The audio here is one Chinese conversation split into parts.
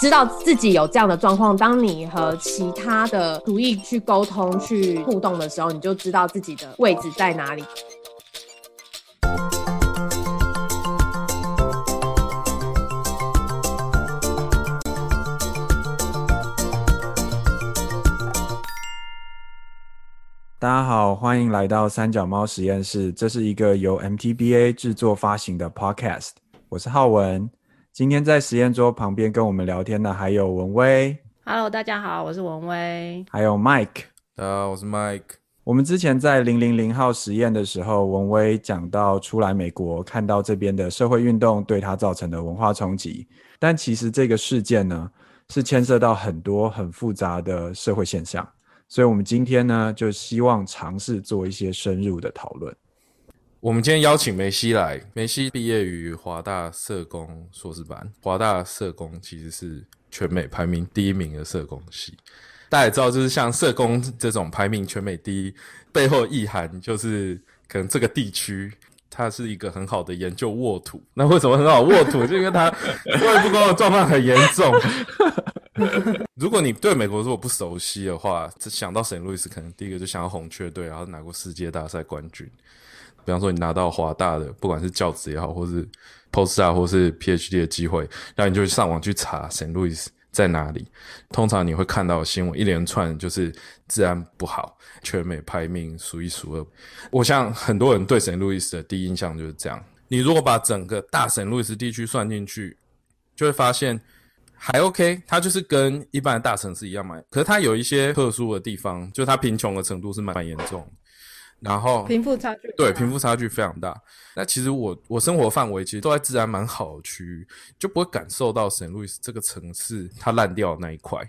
知道自己有这样的状况，当你和其他的主意去沟通、去互动的时候，你就知道自己的位置在哪里。大家好，欢迎来到三脚猫实验室。这是一个由 MTBA 制作发行的 Podcast。我是浩文。今天在实验桌旁边跟我们聊天的还有文威。Hello，大家好，我是文威。还有 Mike。大家好，我是 Mike。我们之前在零零零号实验的时候，文威讲到出来美国，看到这边的社会运动对他造成的文化冲击。但其实这个事件呢，是牵涉到很多很复杂的社会现象。所以，我们今天呢，就希望尝试做一些深入的讨论。我们今天邀请梅西来。梅西毕业于华大社工硕士班。华大社工其实是全美排名第一名的社工系。大家也知道，就是像社工这种排名全美第一，背后意涵就是可能这个地区它是一个很好的研究沃土。那为什么很好沃土？就因为它外部工的状况很严重。如果你对美国如果不熟悉的话，想到圣路易斯，可能第一个就想到红雀队，然后拿过世界大赛冠军。比方说，你拿到华大的，不管是教职也好，或是 Postdoc 或是 PhD 的机会，然后你就上网去查圣路易斯在哪里。通常你会看到新闻一连串，就是治安不好，全美排名数一数二。我想很多人对圣路易斯的第一印象就是这样。你如果把整个大圣路易斯地区算进去，就会发现。还 OK，它就是跟一般的大城市一样嘛。可是它有一些特殊的地方，就它贫穷的程度是蛮蛮严重。然后贫富差距对贫富差距非常大。那其实我我生活范围其实都在自然蛮好的区域，就不会感受到圣路易斯这个城市它烂掉的那一块。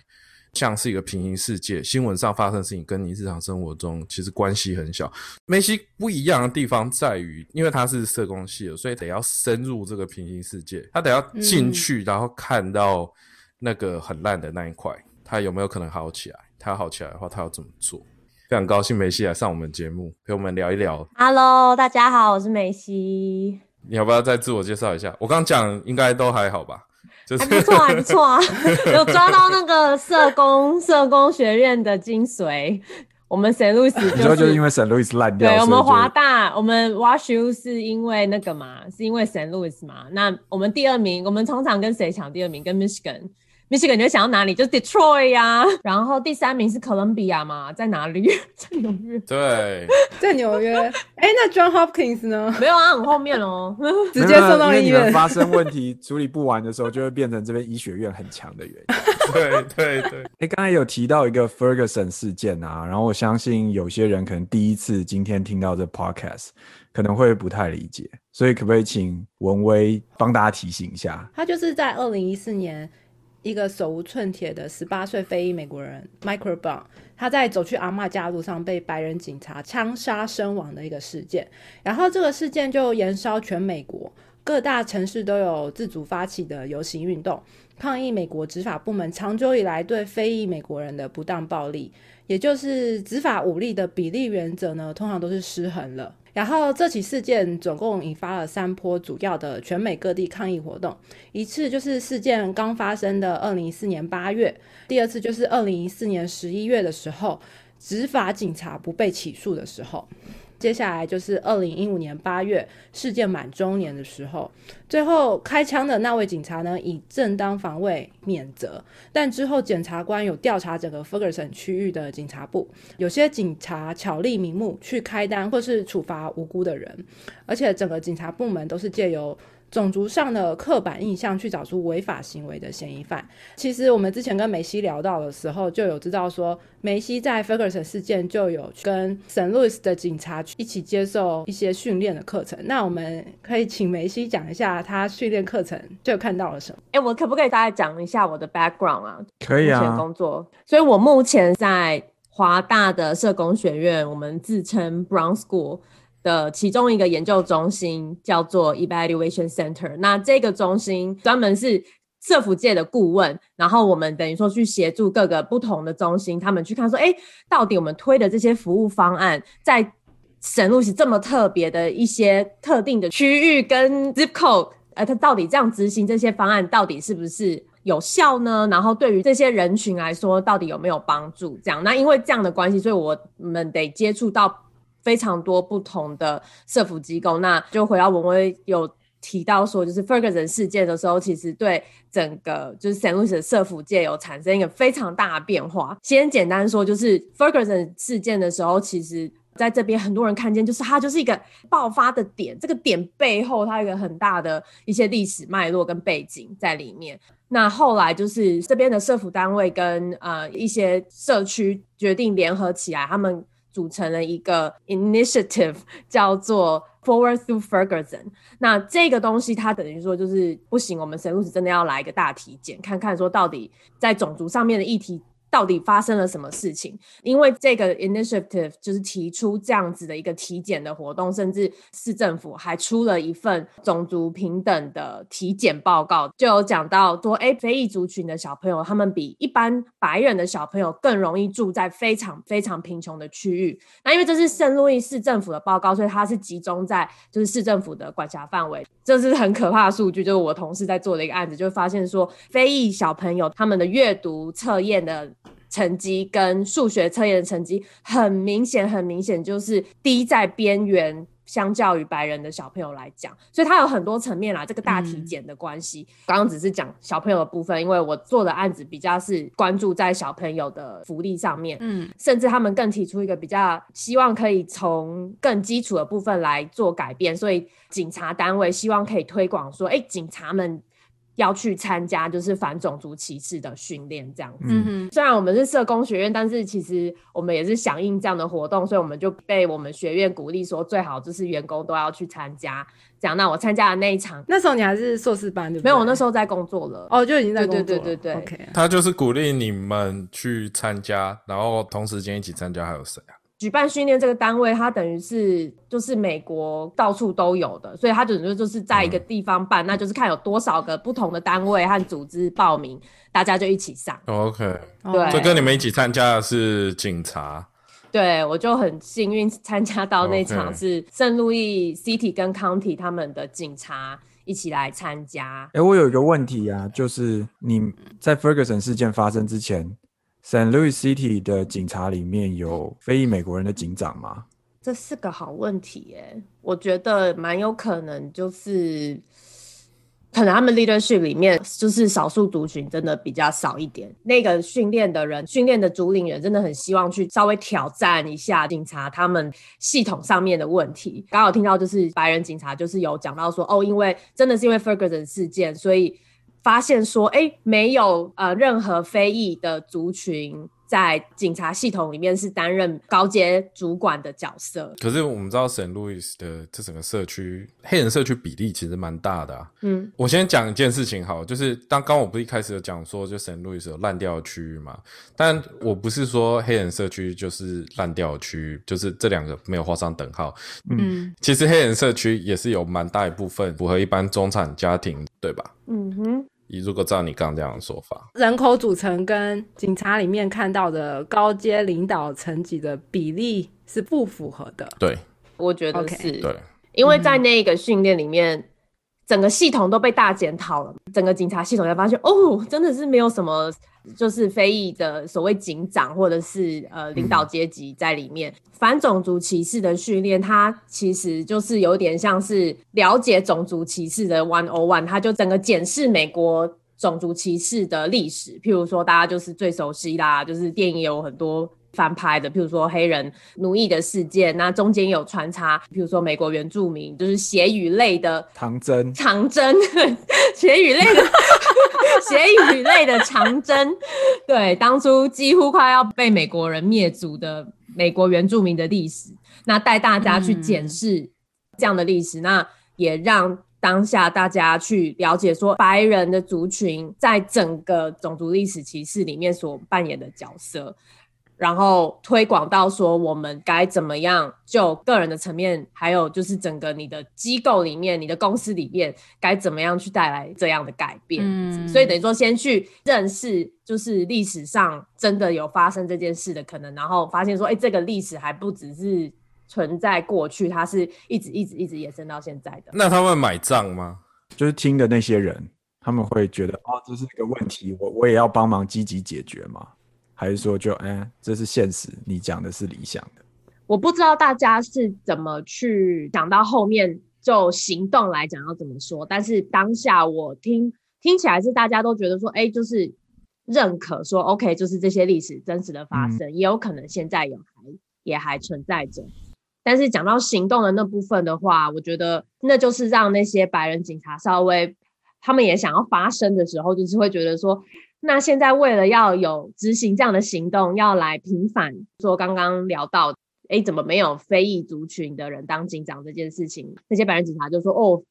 像是一个平行世界，新闻上发生的事情跟你日常生活中其实关系很小。梅西不一样的地方在于，因为他是社工系的，所以得要深入这个平行世界，他得要进去，然后看到那个很烂的那一块，他有没有可能好起来？他好起来的话，他要怎么做？非常高兴梅西来上我们节目，陪我们聊一聊。Hello，大家好，我是梅西。你要不要再自我介绍一下？我刚讲应该都还好吧？还不错，还不错啊，有抓到那个社工 社工学院的精髓。我们圣路易斯，你说就是因为 St. Louis 烂掉，对，我们华大，我们 WashU 是因为那个嘛，是因为圣路易斯嘛。那我们第二名，我们通常跟谁抢第二名？跟 Michigan。密西根你会想到哪里？就是 Detroit 呀，然后第三名是哥伦比亚嘛，在哪里？在纽约。对，在纽约。哎，那 John Hopkins 呢？没有啊，很后面哦，直接送到医院。发生问题处理不完的时候，就会变成这边医学院很强的原因。对对对。哎，刚才有提到一个 Ferguson 事件啊，然后我相信有些人可能第一次今天听到这 Podcast，可能会不太理解，所以可不可以请文威帮大家提醒一下？他就是在二零一四年。一个手无寸铁的十八岁非裔美国人 Michael Brown，他在走去阿嬷家路上被白人警察枪杀身亡的一个事件，然后这个事件就延烧全美国各大城市都有自主发起的游行运动，抗议美国执法部门长久以来对非裔美国人的不当暴力，也就是执法武力的比例原则呢，通常都是失衡了。然后这起事件总共引发了三波主要的全美各地抗议活动，一次就是事件刚发生的二零一四年八月，第二次就是二零一四年十一月的时候，执法警察不被起诉的时候。接下来就是二零一五年八月事件满周年的时候，最后开枪的那位警察呢以正当防卫免责，但之后检察官有调查整个 Ferguson 区域的警察部，有些警察巧立名目去开单或是处罚无辜的人，而且整个警察部门都是借由。种族上的刻板印象去找出违法行为的嫌疑犯。其实我们之前跟梅西聊到的时候，就有知道说，梅西在 Ferguson 事件就有跟 St. Louis 的警察一起接受一些训练的课程。那我们可以请梅西讲一下他训练课程就看到了什么？哎，我可不可以大概讲一下我的 background 啊？可以啊。工作，所以我目前在华大的社工学院，我们自称 Brown School。的其中一个研究中心叫做 Evaluation Center，那这个中心专门是社福界的顾问，然后我们等于说去协助各个不同的中心，他们去看说，哎，到底我们推的这些服务方案，在沈路是这么特别的一些特定的区域跟 zip code，呃，它到底这样执行这些方案，到底是不是有效呢？然后对于这些人群来说，到底有没有帮助？这样，那因为这样的关系，所以我们得接触到非常多不同的社福机构。那就回到文威有提到说，就是 Ferguson 事件的时候，其实对整个就是 Saint Louis 的社福界有产生一个非常大的变化。先简单说，就是 Ferguson 事件的时候，其实。在这边，很多人看见，就是它就是一个爆发的点。这个点背后，它有一个很大的一些历史脉络跟背景在里面。那后来就是这边的社服单位跟呃一些社区决定联合起来，他们组成了一个 initiative，叫做 Forward Through Ferguson。那这个东西，它等于说就是不行，我们神路是真的要来一个大体检，看看说到底在种族上面的议题。到底发生了什么事情？因为这个 initiative 就是提出这样子的一个体检的活动，甚至市政府还出了一份种族平等的体检报告，就有讲到说，哎，非裔族群的小朋友，他们比一般白人的小朋友更容易住在非常非常贫穷的区域。那因为这是圣路易市政府的报告，所以它是集中在就是市政府的管辖范围。这是很可怕的数据，就是我同事在做的一个案子，就发现说，非裔小朋友他们的阅读测验的。成绩跟数学测验的成绩很明显，很明显就是低在边缘，相较于白人的小朋友来讲，所以它有很多层面啦。这个大体检的关系，刚刚只是讲小朋友的部分，因为我做的案子比较是关注在小朋友的福利上面，嗯，甚至他们更提出一个比较希望可以从更基础的部分来做改变，所以警察单位希望可以推广说，哎，警察们。要去参加就是反种族歧视的训练，这样子。虽然我们是社工学院，但是其实我们也是响应这样的活动，所以我们就被我们学院鼓励说，最好就是员工都要去参加。这样，那我参加的那一场，那时候你还是硕士班对不对？没有，我那时候在工作了。哦，就已经在工作。对对对对对。OK。他就是鼓励你们去参加，然后同时间一起参加，还有谁啊？举办训练这个单位，它等于是就是美国到处都有的，所以它等于就是在一个地方办，那就是看有多少个不同的单位和组织报名，大家就一起上。OK，对，就跟你们一起参加的是警察。对，我就很幸运参加到那场是圣路易 City 跟 County 他们的警察一起来参加。哎，我有一个问题啊，就是你在 Ferguson 事件发生之前。San Luis City 的警察里面有非裔美国人的警长吗？这是个好问题耶，我觉得蛮有可能，就是可能他们 leadership 里面就是少数族群真的比较少一点。那个训练的人，训练的主领人真的很希望去稍微挑战一下警察他们系统上面的问题。刚好听到就是白人警察就是有讲到说，哦，因为真的是因为 Ferguson 事件，所以。发现说，哎，没有呃任何非裔的族群在警察系统里面是担任高阶主管的角色。可是我们知道圣路易斯的这整个社区黑人社区比例其实蛮大的啊。嗯，我先讲一件事情好，就是当刚我不是一开始有讲说，就圣路易斯有烂掉的区域嘛？但我不是说黑人社区就是烂掉的区域，就是这两个没有画上等号。嗯，其实黑人社区也是有蛮大一部分符合一般中产家庭，对吧？嗯哼。你如果照你刚刚这样的说法，人口组成跟警察里面看到的高阶领导层级的比例是不符合的。对，我觉得是。对，因为在那个训练里面，整个系统都被大检讨了，整个警察系统才发现，哦，真的是没有什么就是非裔的所谓警长或者是呃领导阶级在里面。反种族歧视的训练，它其实就是有点像是了解种族歧视的 one o one，它就整个检视美国种族歧视的历史。譬如说，大家就是最熟悉啦，就是电影有很多翻拍的，譬如说黑人奴役的事件，那中间有穿插，譬如说美国原住民，就是血与泪的长征，长征，血与泪的 血与泪的长征，对，当初几乎快要被美国人灭族的。美国原住民的历史，那带大家去检视这样的历史，那也让当下大家去了解说白人的族群在整个种族历史歧视里面所扮演的角色。然后推广到说，我们该怎么样就个人的层面，还有就是整个你的机构里面、你的公司里面，该怎么样去带来这样的改变？嗯，所以等于说，先去认识，就是历史上真的有发生这件事的可能，然后发现说，哎，这个历史还不只是存在过去，它是一直一直一直延伸到现在的。那他们买账吗？就是听的那些人。他们会觉得哦，这是一个问题，我我也要帮忙积极解决吗？还是说就哎，这是现实，你讲的是理想的？我不知道大家是怎么去讲到后面就行动来讲要怎么说，但是当下我听听起来是大家都觉得说，哎，就是认可说，OK，就是这些历史真实的发生，也有可能现在有还也还存在着。但是讲到行动的那部分的话，我觉得那就是让那些白人警察稍微他们也想要发声的时候，就是会觉得说，那现在为了要有执行这样的行动，要来平反说刚刚聊到。哎，怎么没有非裔族群的人当警长这件事情？那些白人警察就说：“哦，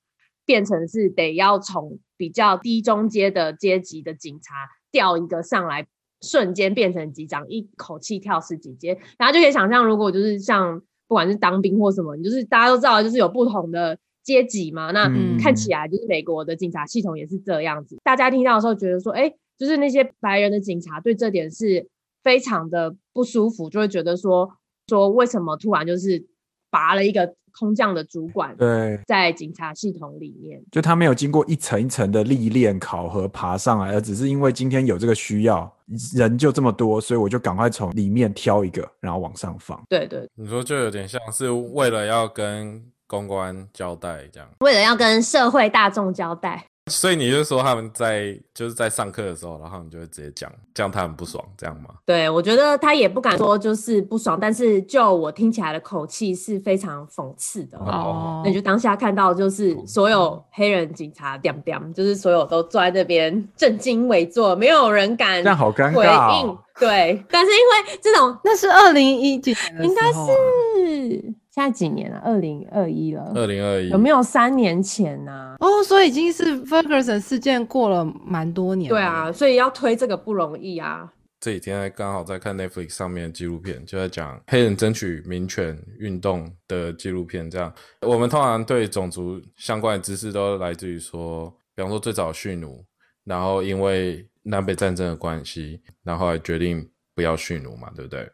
变成是得要从比较低中阶的阶级的警察调一个上来，瞬间变成警长，一口气跳十几阶。然后就可以想象，如果就是像不管是当兵或什么，你就是大家都知道，就是有不同的阶级嘛。那看起来就是美国的警察系统也是这样子。大家听到的时候觉得说，哎，就是那些白人的警察对这点是非常的不舒服，就会觉得说。”说为什么突然就是拔了一个空降的主管？对，在警察系统里面，就他没有经过一层一层的历练考核爬上来，而只是因为今天有这个需要，人就这么多，所以我就赶快从里面挑一个，然后往上放。对对，你说就有点像是为了要跟公关交代这样，为了要跟社会大众交代。所以你就说他们在就是在上课的时候，然后你就会直接讲，这样他很不爽，这样吗？对，我觉得他也不敢说就是不爽，但是就我听起来的口气是非常讽刺的。哦，那就当下看到就是所有黑人警察点点，就是所有都坐在那边正襟危坐，没有人敢这样好尴尬。应。对，但是因为这种那是二零一几年，应该是。现在几年了？二零二一了。二零二一有没有三年前呢？哦，所以已经是 Ferguson 事件过了蛮多年。对啊，所以要推这个不容易啊。这几天刚好在看 Netflix 上面纪录片，就在讲黑人争取民权运动的纪录片。这样，我们通常对种族相关的知识都来自于说，比方说最早蓄奴，然后因为南北战争的关系，然后决定。不要蓄奴嘛，对不对？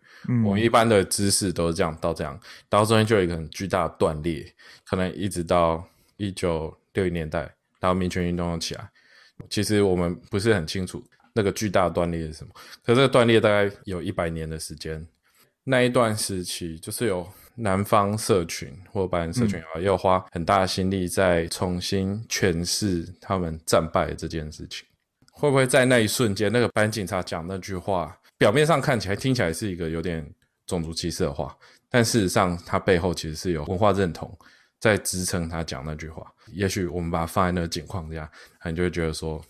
我们一般的知识都是这样，到这样，到中间就有一个很巨大的断裂，可能一直到一九六零年代，然后民权运动起来，其实我们不是很清楚那个巨大的断裂是什么。可这个断裂大概有一百年的时间，那一段时期就是有南方社群或白人社群啊，要花很大的心力在重新诠释他们战败这件事情。会不会在那一瞬间，那个班警察讲那句话？表面上看起来听起来是一个有点种族歧视的话，但事实上他背后其实是有文化认同在支撑他讲那句话。也许我们把它放在那个景况下，你就会觉得说：“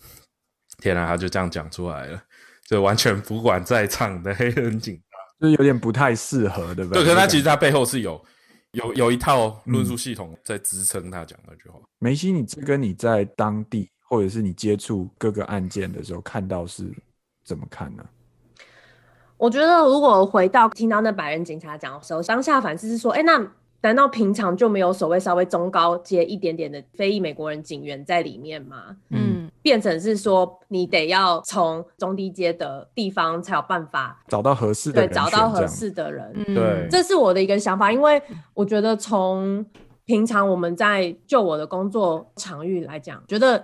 天啊，他就这样讲出来了，就完全不管在场的黑人警察，就是有点不太适合，对不对？”对，可是他其实他背后是有有有一套论述系统在支撑他讲那句话。梅西，你这跟你在当地或者是你接触各个案件的时候看到是怎么看呢？我觉得，如果回到听到那白人警察讲的时候，当下反思是说：哎，那难道平常就没有所谓稍微中高阶一点点的非裔美国人警员在里面吗？嗯，变成是说你得要从中低阶的地方才有办法找到合适的对，找到合适的人。对，这是我的一个想法，因为我觉得从平常我们在就我的工作场域来讲，觉得。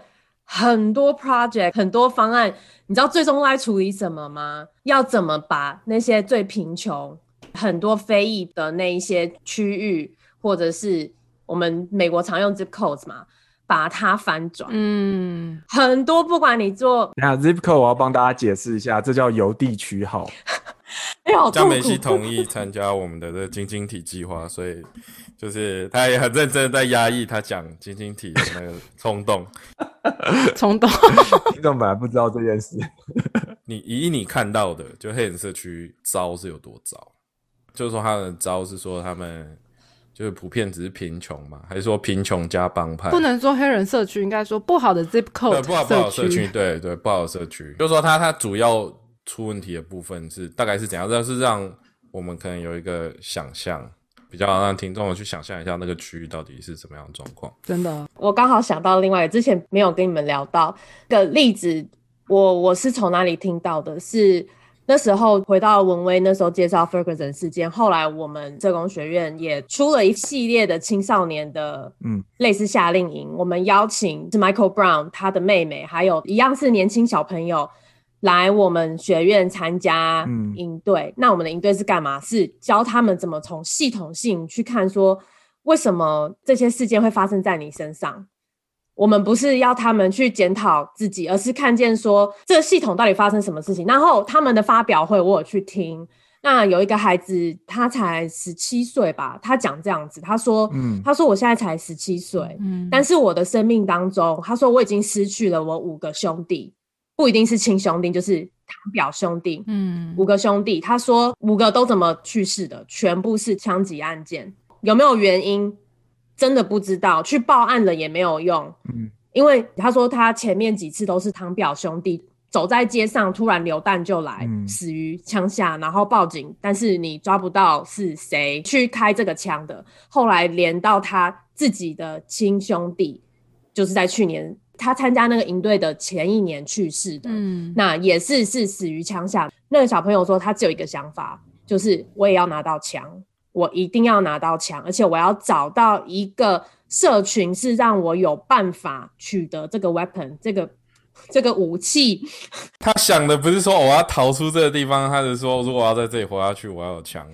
很多 project，很多方案，你知道最终在处理什么吗？要怎么把那些最贫穷、很多非裔的那一些区域，或者是我们美国常用 zip codes 嘛，把它翻转。嗯，很多不管你做，那 zip code 我要帮大家解释一下，这叫邮地区号。江梅西同意参加我们的这晶晶体计划，所以就是他也很认真在压抑他讲晶晶体的那个冲动。冲动，听众本来不知道这件事。你以你看到的，就黑人社区糟是有多糟？就是说他的糟是说他们就是普遍只是贫穷嘛，还是说贫穷加帮派？不能说黑人社区，应该说不好的 zip code，不好不好社区，对对，不好的社区。就是说他他主要。出问题的部分是大概是怎样？但是让我们可能有一个想象，比较让听众去想象一下那个区域到底是什么样的状况。真的，我刚好想到另外之前没有跟你们聊到的例子，我我是从哪里听到的？是那时候回到文威，那时候介绍 Ferguson 事件，后来我们社工学院也出了一系列的青少年的，嗯，类似夏令营。我们邀请是 Michael Brown 他的妹妹，还有一样是年轻小朋友来我们学院参加营队。那我们的营队是干嘛？是教他们怎么从系统性去看，说为什么这些事件会发生在你身上。我们不是要他们去检讨自己，而是看见说这个系统到底发生什么事情。然后他们的发表会，我有去听。那有一个孩子，他才十七岁吧，他讲这样子，他说：“嗯，他说我现在才十七岁，嗯，但是我的生命当中，他说我已经失去了我五个兄弟，不一定是亲兄弟，就是堂表兄弟，嗯，五个兄弟。他说五个都怎么去世的？全部是枪击案件，有没有原因？”真的不知道，去报案了也没有用。嗯，因为他说他前面几次都是堂表兄弟走在街上，突然流弹就来，死于枪下，然后报警，但是你抓不到是谁去开这个枪的。后来连到他自己的亲兄弟，就是在去年他参加那个营队的前一年去世的。嗯，那也是是死于枪下。那个小朋友说，他只有一个想法，就是我也要拿到枪。我一定要拿到枪，而且我要找到一个社群，是让我有办法取得这个 weapon，这个这个武器。他想的不是说我要逃出这个地方，他是说如果我要在这里活下去，我要有枪。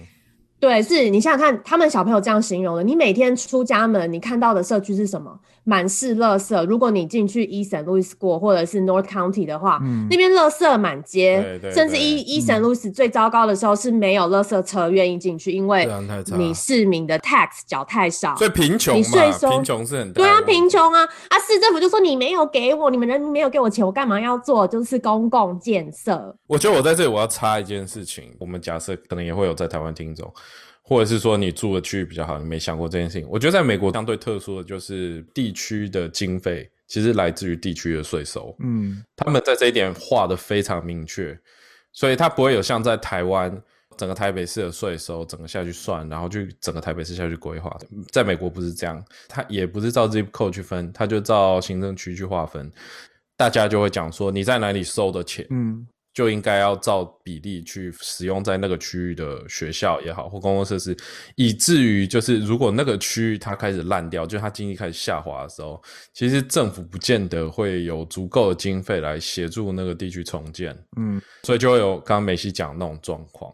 对，是你想想看，他们小朋友这样形容的。你每天出家门，你看到的社区是什么？满是垃圾。如果你进去 East Louis 过，或者是 North County 的话，那边垃圾满街，甚至 East Louis 最糟糕的时候是没有垃圾车愿意进去，因为你市民的 tax 缴太少，所以贫穷你税收贫穷是很对啊，贫穷啊啊！市政府就说你没有给我，你们人民没有给我钱，我干嘛要做？就是公共建设。我觉得我在这里我要插一件事情，我们假设可能也会有在台湾听众。或者是说你住的区域比较好，你没想过这件事情。我觉得在美国相对特殊的就是地区的经费其实来自于地区的税收，嗯，他们在这一点划的非常明确，所以它不会有像在台湾整个台北市的税收整个下去算，然后就整个台北市下去规划的。在美国不是这样，它也不是照 zip code 去分，它就照行政区去划分，大家就会讲说你在哪里收的钱，嗯。就应该要照比例去使用在那个区域的学校也好，或公共设施，以至于就是如果那个区域它开始烂掉，就它经济开始下滑的时候，其实政府不见得会有足够的经费来协助那个地区重建。嗯，所以就会有刚刚梅西讲那种状况。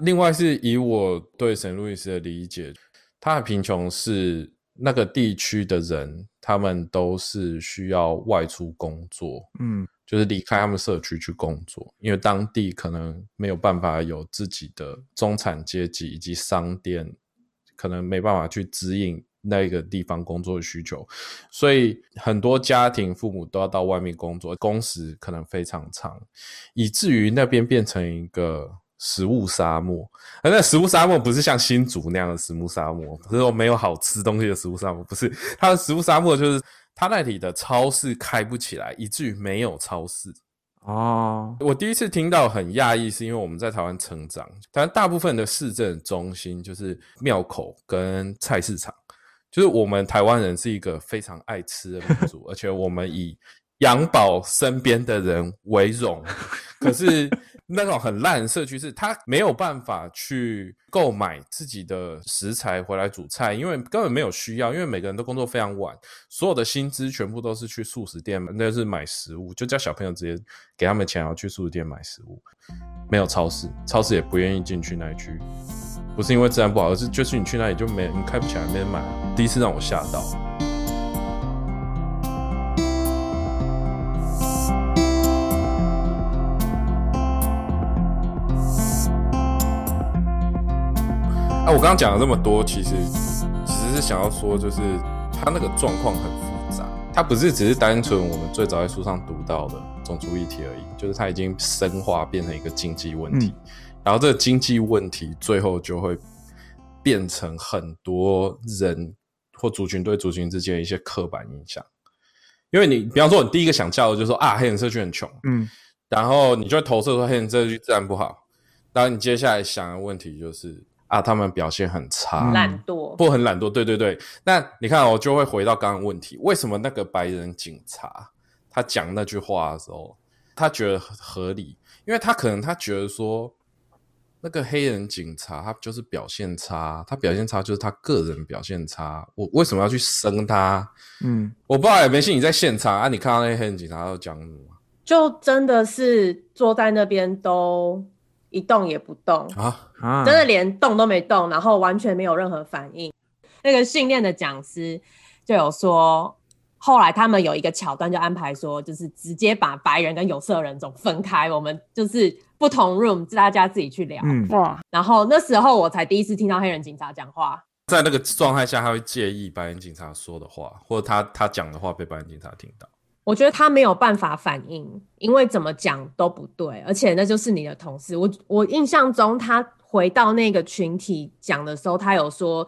另外是以我对沈路易斯的理解，他的贫穷是那个地区的人，他们都是需要外出工作。嗯。就是离开他们社区去工作，因为当地可能没有办法有自己的中产阶级以及商店，可能没办法去指引那个地方工作的需求，所以很多家庭父母都要到外面工作，工时可能非常长，以至于那边变成一个食物沙漠。而那食物沙漠不是像新竹那样的食物沙漠，不是说没有好吃东西的食物沙漠，不是它的食物沙漠就是。他那里的超市开不起来，以至于没有超市哦。我第一次听到很讶异，是因为我们在台湾成长，台湾大部分的市政中心就是庙口跟菜市场，就是我们台湾人是一个非常爱吃的民族，而且我们以养饱身边的人为荣。可是。那种很烂的社区是，他没有办法去购买自己的食材回来煮菜，因为根本没有需要，因为每个人都工作非常晚，所有的薪资全部都是去素食店，那是买食物，就叫小朋友直接给他们钱，然后去素食店买食物，没有超市，超市也不愿意进去那一区，不是因为治安不好，而是就是你去那里就没，你开不起来，没人买，第一次让我吓到。啊，我刚刚讲了这么多，其实其实是想要说，就是他那个状况很复杂，他不是只是单纯我们最早在书上读到的种族议题而已，就是他已经深化变成一个经济问题，然后这个经济问题最后就会变成很多人或族群对族群之间的一些刻板印象，因为你比方说你第一个想叫的就是说啊，黑人社区很穷，嗯，然后你就会投射说黑人社区自然不好，然后你接下来想的问题就是。啊，他们表现很差，懒惰，不很懒惰，对对对。那你看，我就会回到刚刚问题：为什么那个白人警察他讲那句话的时候，他觉得合理？因为他可能他觉得说，那个黑人警察他就是表现差，他表现差就是他个人表现差，我为什么要去生他？嗯，我不知道，没信你在现场啊，你看到那些黑人警察都讲什么？就真的是坐在那边都一动也不动，啊，啊，真的连动都没动，然后完全没有任何反应。那个训练的讲师就有说，后来他们有一个桥段就安排说，就是直接把白人跟有色人种分开，我们就是不同 room，大家自己去聊。嗯，哇，然后那时候我才第一次听到黑人警察讲话，在那个状态下，他会介意白人警察说的话，或者他他讲的话被白人警察听到。我觉得他没有办法反应，因为怎么讲都不对，而且那就是你的同事。我我印象中，他回到那个群体讲的时候，他有说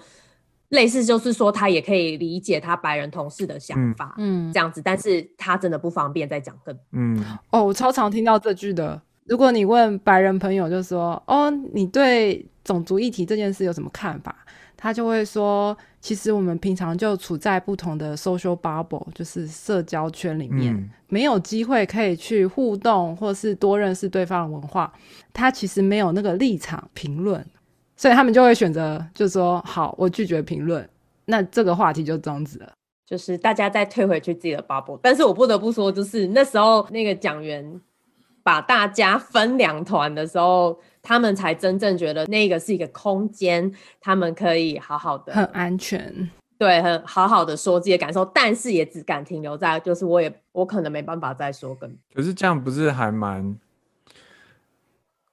类似，就是说他也可以理解他白人同事的想法，嗯这，样子，但是他真的不方便再讲更。嗯，哦，我超常听到这句的。如果你问白人朋友，就说：“哦，你对种族议题这件事有什么看法？”他就会说：“其实我们平常就处在不同的 social bubble，就是社交圈里面，嗯没有机会可以去互动，或是多认识对方的文化。他其实没有那个立场评论，所以他们就会选择，就说：好，我拒绝评论。那这个话题就终止了。就是大家再退回去自己的 bubble，但是我不得不说，就是那时候那个讲员把大家分两团的时候，他们才真正觉得那个是一个空间，他们可以好好的很安全。对，很好好的说自己的感受，但是也只敢停留在，就是我也我可能没办法再说更可是这样不是还蛮，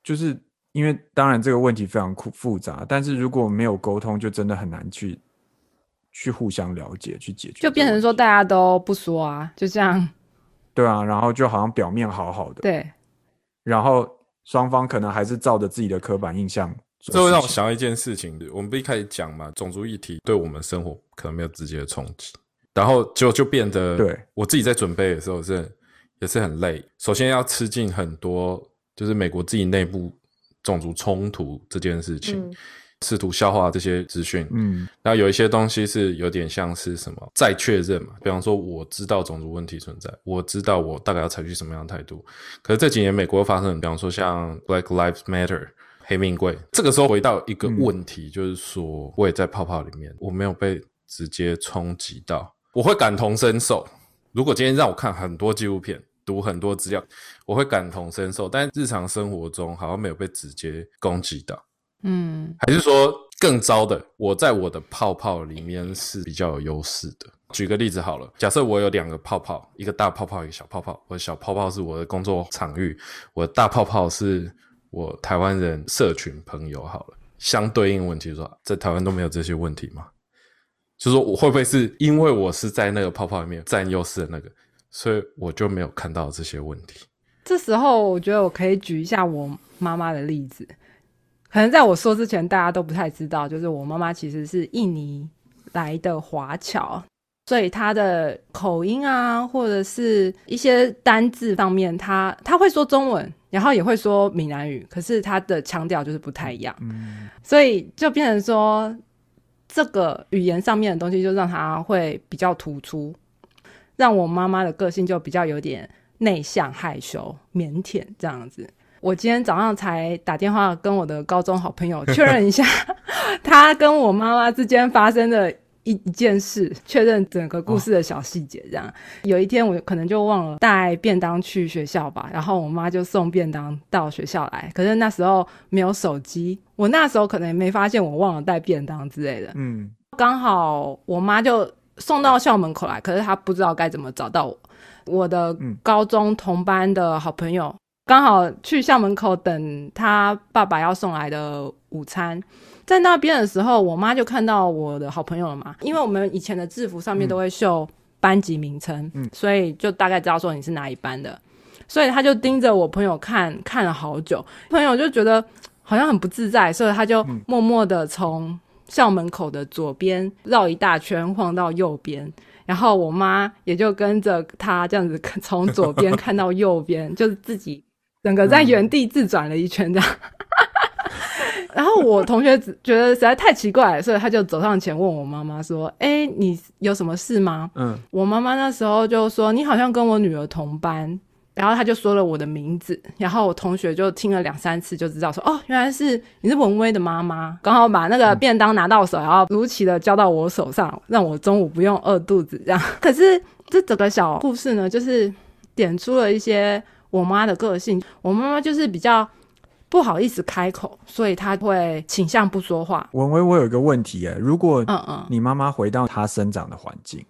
就是因为当然这个问题非常复复杂，但是如果没有沟通，就真的很难去去互相了解，去解决就变成说大家都不说啊，就这样。对啊，然后就好像表面好好的，对，然后双方可能还是照着自己的刻板印象这会让我想到一件事情，我们不一开始讲嘛，种族议题对我们生活可能没有直接的冲击，然后就就变得，对我自己在准备的时候是也是很累。首先要吃进很多，就是美国自己内部种族冲突这件事情，嗯试图消化这些资讯，嗯然后有一些东西是有点像是什么再确认嘛，比方说我知道种族问题存在，我知道我大概要采取什么样的态度。可是这几年美国发生，比方说像 Black Lives Matter 黑命贵，这个时候回到一个问题，就是说我也在泡泡里面，我没有被直接冲击到，我会感同身受。如果今天让我看很多纪录片，读很多资料，我会感同身受，但日常生活中好像没有被直接攻击到。嗯，还是说更糟的，我在我的泡泡里面是比较有优势的。举个例子好了，假设我有两个泡泡，一个大泡泡，一个小泡泡。我的小泡泡是我的工作场域，我的大泡泡是我台湾人社群朋友。好了，相对应问题说，在台湾都没有这些问题吗？就是说我会不会是因为我是在那个泡泡里面占优势的那个，所以我就没有看到这些问题？这时候我觉得我可以举一下我妈妈的例子。可能在我说之前，大家都不太知道，就是我妈妈其实是印尼来的华侨，所以她的口音啊，或者是一些单字方面，她她会说中文，然后也会说闽南语，可是她的腔调就是不太一样，嗯所以就变成说，这个语言上面的东西就让她会比较突出，让我妈妈的个性就比较有点内向、害羞、腼腆这样子。我今天早上才打电话跟我的高中好朋友确认一下，他跟我妈妈之间发生的一一件事，确认整个故事的小细节。这样，有一天我可能就忘了带便当去学校吧，然后我妈就送便当到学校来，可是那时候没有手机，我那时候可能也没发现我忘了带便当之类的。嗯刚好我妈就送到校门口来，可是她不知道该怎么找到我。我的嗯高中同班的好朋友刚好去校门口等他爸爸要送来的午餐，在那边的时候，我妈就看到我的好朋友了嘛，因为我们以前的制服上面都会绣班级名称，嗯。所以就大概知道说你是哪一班的，所以他就盯着我朋友看看了好久，朋友就觉得好像很不自在，所以他就嗯默默的从校门口的左边绕一大圈晃到右边，然后我妈也就跟着他这样子从左边看到右边，就是自己整个在原地自转了一圈这样。然后我同学只觉得实在太奇怪了，所以他就走上前问我妈妈说：“哎，你有什么事吗？”嗯我妈妈那时候就说：“你好像跟我女儿同班，然后他就说了我的名字，然后我同学就听了两三次就知道说，哦，原来是你是文威的妈妈，刚好把那个便当拿到手，然后如期的交到我手上，让我中午不用饿肚子这样。可是这整个小故事呢，就是点出了一些我妈的个性。我妈妈就是比较不好意思开口，所以她会倾向不说话。文威，我有一个问题哎，如果嗯嗯，你妈妈回到她生长的环境，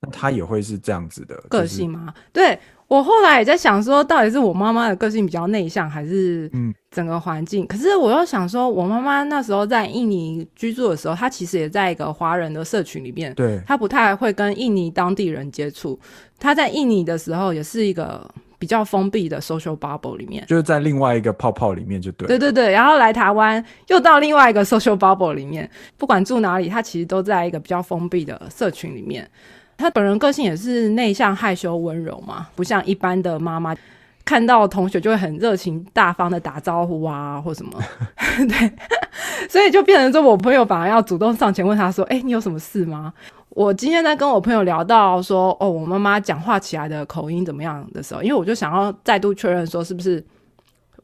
那她也会是这样子的个性？吗？对我后来也在想说，到底是我妈妈的个性比较内向，还是嗯整个环境？可是我又想说，我妈妈那时候在印尼居住的时候，她其实也在一个华人的社群里面，对，她不太会跟印尼当地人接触。她在印尼的时候，也是一个比较封闭的 social bubble 里面。就是在另外一个泡泡里面就对。对对对，然后来台湾又到另外一个 social bubble 里面，不管住哪里，他其实都在一个比较封闭的社群里面。他本人个性也是内向、害羞、温柔嘛，不像一般的妈妈，看到同学就会很热情大方的打招呼啊，或什么。对，所以就变成说我朋友反而要主动上前问他说：“哎、你有什么事吗？”我今天在跟我朋友聊到说，哦，我妈妈讲话起来的口音怎么样的时候，因为我就想要再度确认说，是不是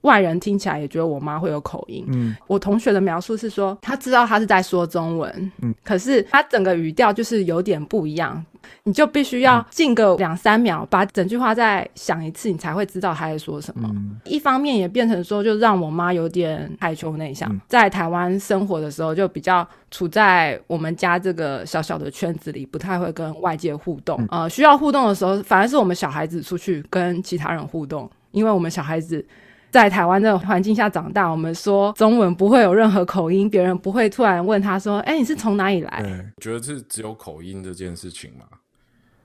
外人听起来也觉得我妈会有口音。嗯，我同学的描述是说，他知道他是在说中文，嗯，可是他整个语调就是有点不一样，你就必须要静个两三秒，把整句话再想一次，你才会知道他在说什么。嗯一方面也变成说，就让我妈有点害羞内向，嗯在台湾生活的时候就比较处在我们家这个小小的圈子里，不太会跟外界互动。呃，需要互动的时候，反而是我们小孩子出去跟其他人互动，因为我们小孩子。在台湾这个环境下长大，我们说中文不会有任何口音，别人不会突然问他说：“哎、你是从哪里来对，觉得是只有口音这件事情吗？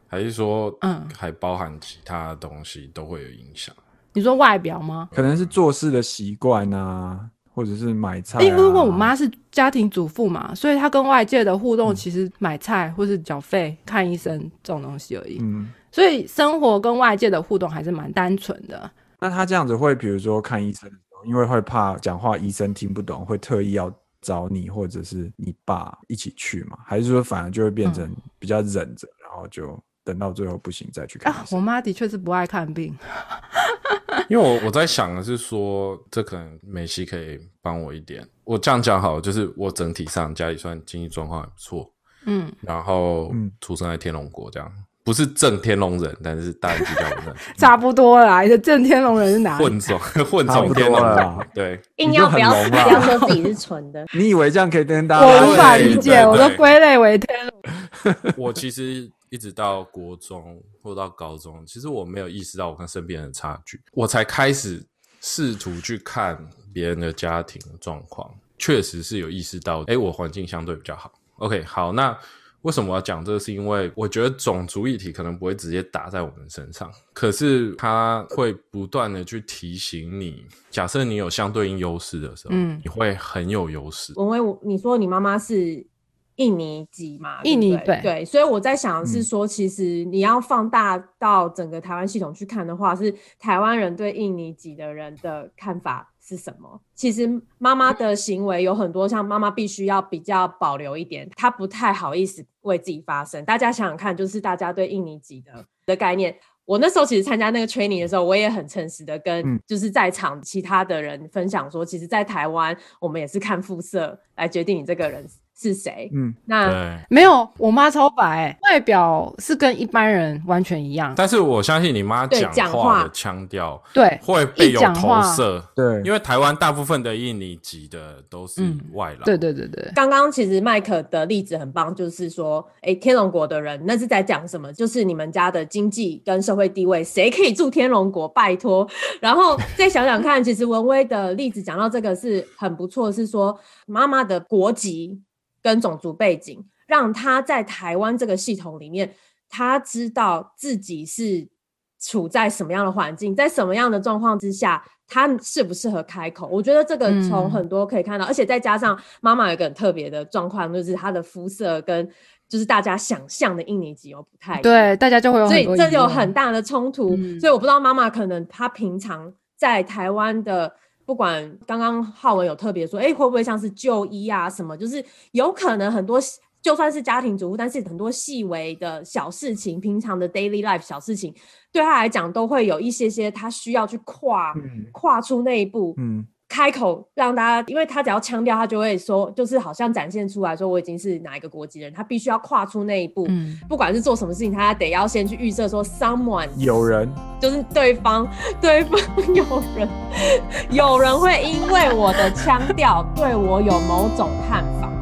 还是说，嗯还包含其他的东西都会有影响？？”你说外表吗？可能是做事的习惯啊，或者是买菜、啊。因为我妈是家庭主妇嘛，所以她跟外界的互动其实买菜或是缴费、看医生这种东西而已。嗯，所以生活跟外界的互动还是蛮单纯的。那他这样子会，比如说看医生的时候，因为会怕讲话医生听不懂，会特意要找你或者是你爸一起去嘛？还是说反而就会变成比较忍着，然后就等到最后不行再去看啊医，生？我妈的确是不爱看病。因为我我在想的是说，这可能梅西可以帮我一点。我这样讲好了，就是我整体上家里算经济状况还不错，嗯，然后嗯出生在天龙国，这样不是正天龙人，但是大人比较人差不多啦。你的正天龙人是哪里？混种 混种天龙人，对，硬要不要不要说自己是纯的，你以为这样可以跟大家我无法理解，我都对归类为天龙。我其实一直到国中或到高中，其实我没有意识到我跟身边人的差距，我才开始试图去看别人的家庭状况，确实是有意识到，哎，我环境相对比较好。OK，好，那为什么我要讲这个？是因为我觉得种族议题可能不会直接打在我们身上，可是它会不断的去提醒你，假设你有相对应优势的时候，嗯你会很有优势。文威，我你说你妈妈是印尼籍嘛？印尼对对所以我在想的是嗯说，其实你要放大到整个台湾系统去看的话，是台湾人对印尼籍的人的看法是什么？其实妈妈的行为有很多，像妈妈必须要比较保留一点，她不太好意思为自己发声。大家想想看，就是大家对印尼籍的的概念。我那时候其实参加那个 training 的时候，我也很诚实的跟嗯就是在场其他的人分享说，其实，在台湾我们也是看肤色来决定你这个人是谁。嗯，那对，没有，我妈超白、外表是跟一般人完全一样。但是我相信你妈对讲讲话话的腔调对，会被有投射，对，因为台湾大部分的印尼籍的都是嗯外劳，对对对对，刚刚其实麦克的例子很棒，就是说，哎，天龙国的人那是在讲什么？就是你们家的经济跟社会地位，谁可以住天龙国？拜托。然后再想想看，其实文威的例子讲到这个是很不错，是说妈妈的国籍跟种族背景，让他在台湾这个系统里面，他知道自己是处在什么样的环境，在什么样的状况之下，他适不适合开口。我觉得这个从嗯很多可以看到，而且再加上妈妈有一个很特别的状况，就是她的肤色跟就是大家想象的印尼籍又不太。对，大家就会有所以这有很大的冲突。嗯所以我不知道妈妈可能她平常在台湾的，不管刚刚浩文有特别说，哎、会不会像是就医啊什么，就是有可能很多。就算是家庭主妇，但是很多细微的小事情，平常的 daily life 小事情，对他来讲都会有一些些他需要去跨、嗯跨出那一步，嗯开口让大家，因为他只要腔调，他就会说，就是好像展现出来说我已经是哪一个国籍人，他必须要跨出那一步，嗯，不管是做什么事情，他得要先去预设说 someone 有人就是对方，对方有人，有人会因为我的腔调对我有某种看法。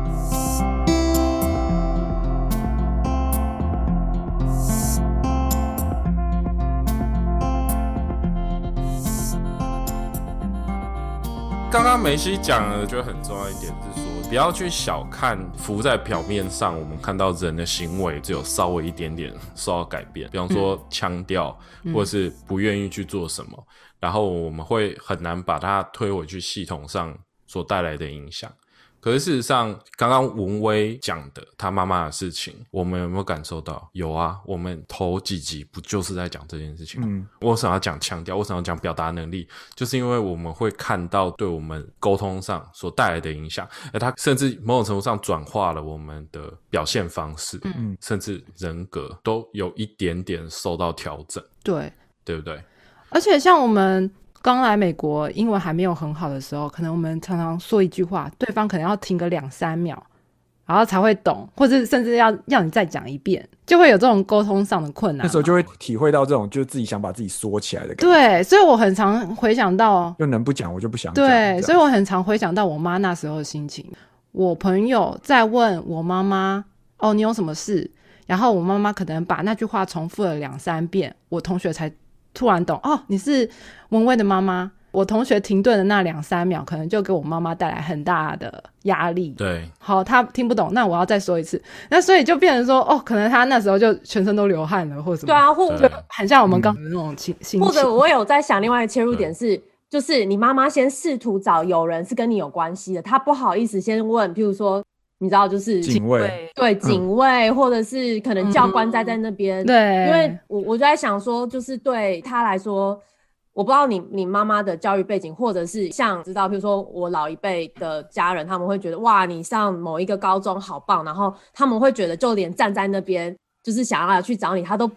刚刚梅西讲的，就很重要一点是说，不要去小看浮在表面上，我们看到人的行为只有稍微一点点受到改变，比方说腔调，或者是不愿意去做什么，然后我们会很难把它推回去系统上所带来的影响。可是事实上，刚刚文威讲的他妈妈的事情，我们有没有感受到？有啊，我们头几集不就是在讲这件事情吗？嗯为什么要讲强调？为什么要讲表达能力？就是因为我们会看到对我们沟通上所带来的影响，而他甚至某种程度上转化了我们的表现方式，嗯甚至人格都有一点点受到调整，对。对不对？而且像我们刚来美国，英文还没有很好的时候，可能我们常常说一句话，对方可能要停个两三秒，然后才会懂，或者甚至要要你再讲一遍，就会有这种沟通上的困难。那时候就会体会到这种，就是自己想把自己缩起来的感觉，对，所以我很常回想到，又能不讲我就不想讲。对，所以我我很常回想到我妈那时候的心情。我朋友在问我妈妈：“哦，你有什么事？”然后我妈妈可能把那句话重复了两三遍，我同学才突然懂哦，你是文蔚的妈妈。我同学停顿的那两三秒，可能就给我妈妈带来很大的压力。对，好，他听不懂，那我要再说一次。那所以就变成说，哦，可能他那时候就全身都流汗了，或者什么，对啊，或者很像我们刚刚那种情心情。或者我有在想另外一个切入点是，就是你妈妈先试图找有人是跟你有关系的，她不好意思先问，譬如说，你知道就是警卫，对警卫，或者是可能教官待在那边，对，因为我我就在想说，就是对他来说，我不知道你你妈妈的教育背景，或者是像知道，比如说我老一辈的家人，他们会觉得哇，你上某一个高中好棒，然后他们会觉得就连站在那边就是想要去找你，他都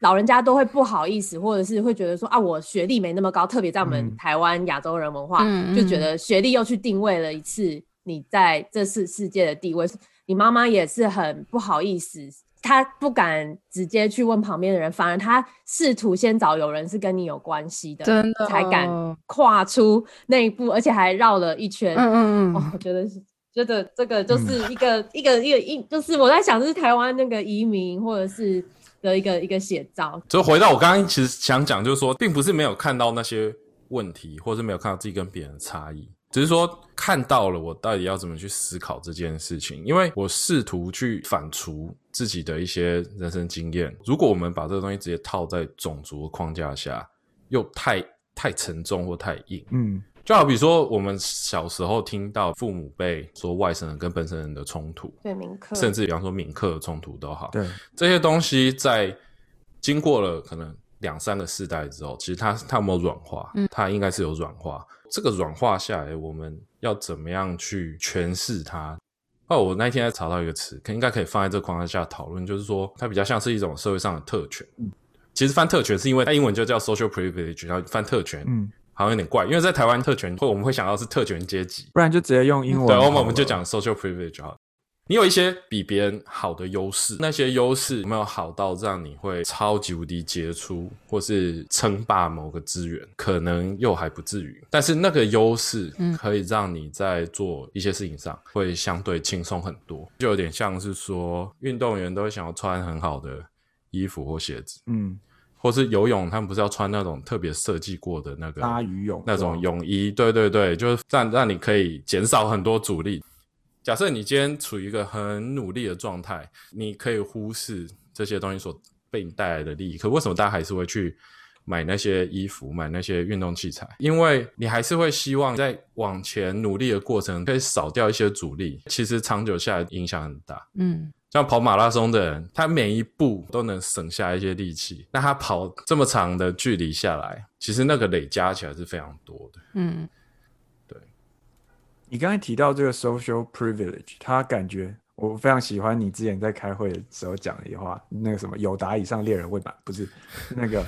老人家都会不好意思，或者是会觉得说啊，我学历没那么高，特别在我们嗯。台湾亚洲人文化，嗯就觉得学历又去定位了一次你在这世世界的地位。你妈妈也是很不好意思，她不敢直接去问旁边的人，反而她试图先找有人是跟你有关系的，真的才敢跨出那一步，而且还绕了一圈。嗯嗯哦嗯，，我觉得是，觉得这个就是一个、一个一个一，就是我在想，是台湾那个移民或者是的一个一个写照。就回到我刚刚其实想讲，就是说，并不是没有看到那些问题，或是没有看到自己跟别人的差异，只是说看到了我到底要怎么去思考这件事情，因为我试图去反刍自己的一些人生经验。如果我们把这个东西直接套在种族的框架下，又太太沉重或太硬。嗯就好比说，我们小时候听到父母辈说外省人跟本省人的冲突，对，铭刻，甚至比方说闽客的冲突都好，对，这些东西在经过了可能两三个世代之后，其实它它有没有软化？它应该是有软化。这个软化下来，我们要怎么样去诠释它？哦，我那天还查到一个词，可应该可以放在这个框架下讨论，就是说它比较像是一种社会上的特权。其实翻特权是因为它英文就叫 social privilege，然后翻特权，嗯，好像有点怪，因为在台湾特权，或我们会想到是特权阶级，不然就直接用英文好对，我们我们就讲 social privilege 好了。你有一些比别人好的优势，那些优势有没有好到让你会超级无敌杰出，或是称霸某个资源？可能又还不至于，但是那个优势可以让你在做一些事情上会相对轻松很多，就有点像是说运动员都会想要穿很好的衣服或鞋子，嗯或是游泳，他们不是要穿那种特别设计过的那个鲨鱼泳那种泳衣，对对对，就是让让你可以减少很多阻力。假设你今天处于一个很努力的状态，你可以忽视这些东西所被你带来的利益，可为什么大家还是会去买那些衣服、买那些运动器材？因为你还是会希望在往前努力的过程可以少掉一些阻力，其实长久下来影响很大。嗯，像跑马拉松的人，他每一步都能省下一些力气。那他跑这么长的距离下来，其实那个累加起来是非常多的。嗯，你刚才提到这个 social privilege，他感觉我非常喜欢你之前在开会的时候讲的一句话，那个什么有达以上猎人未满，不是那个，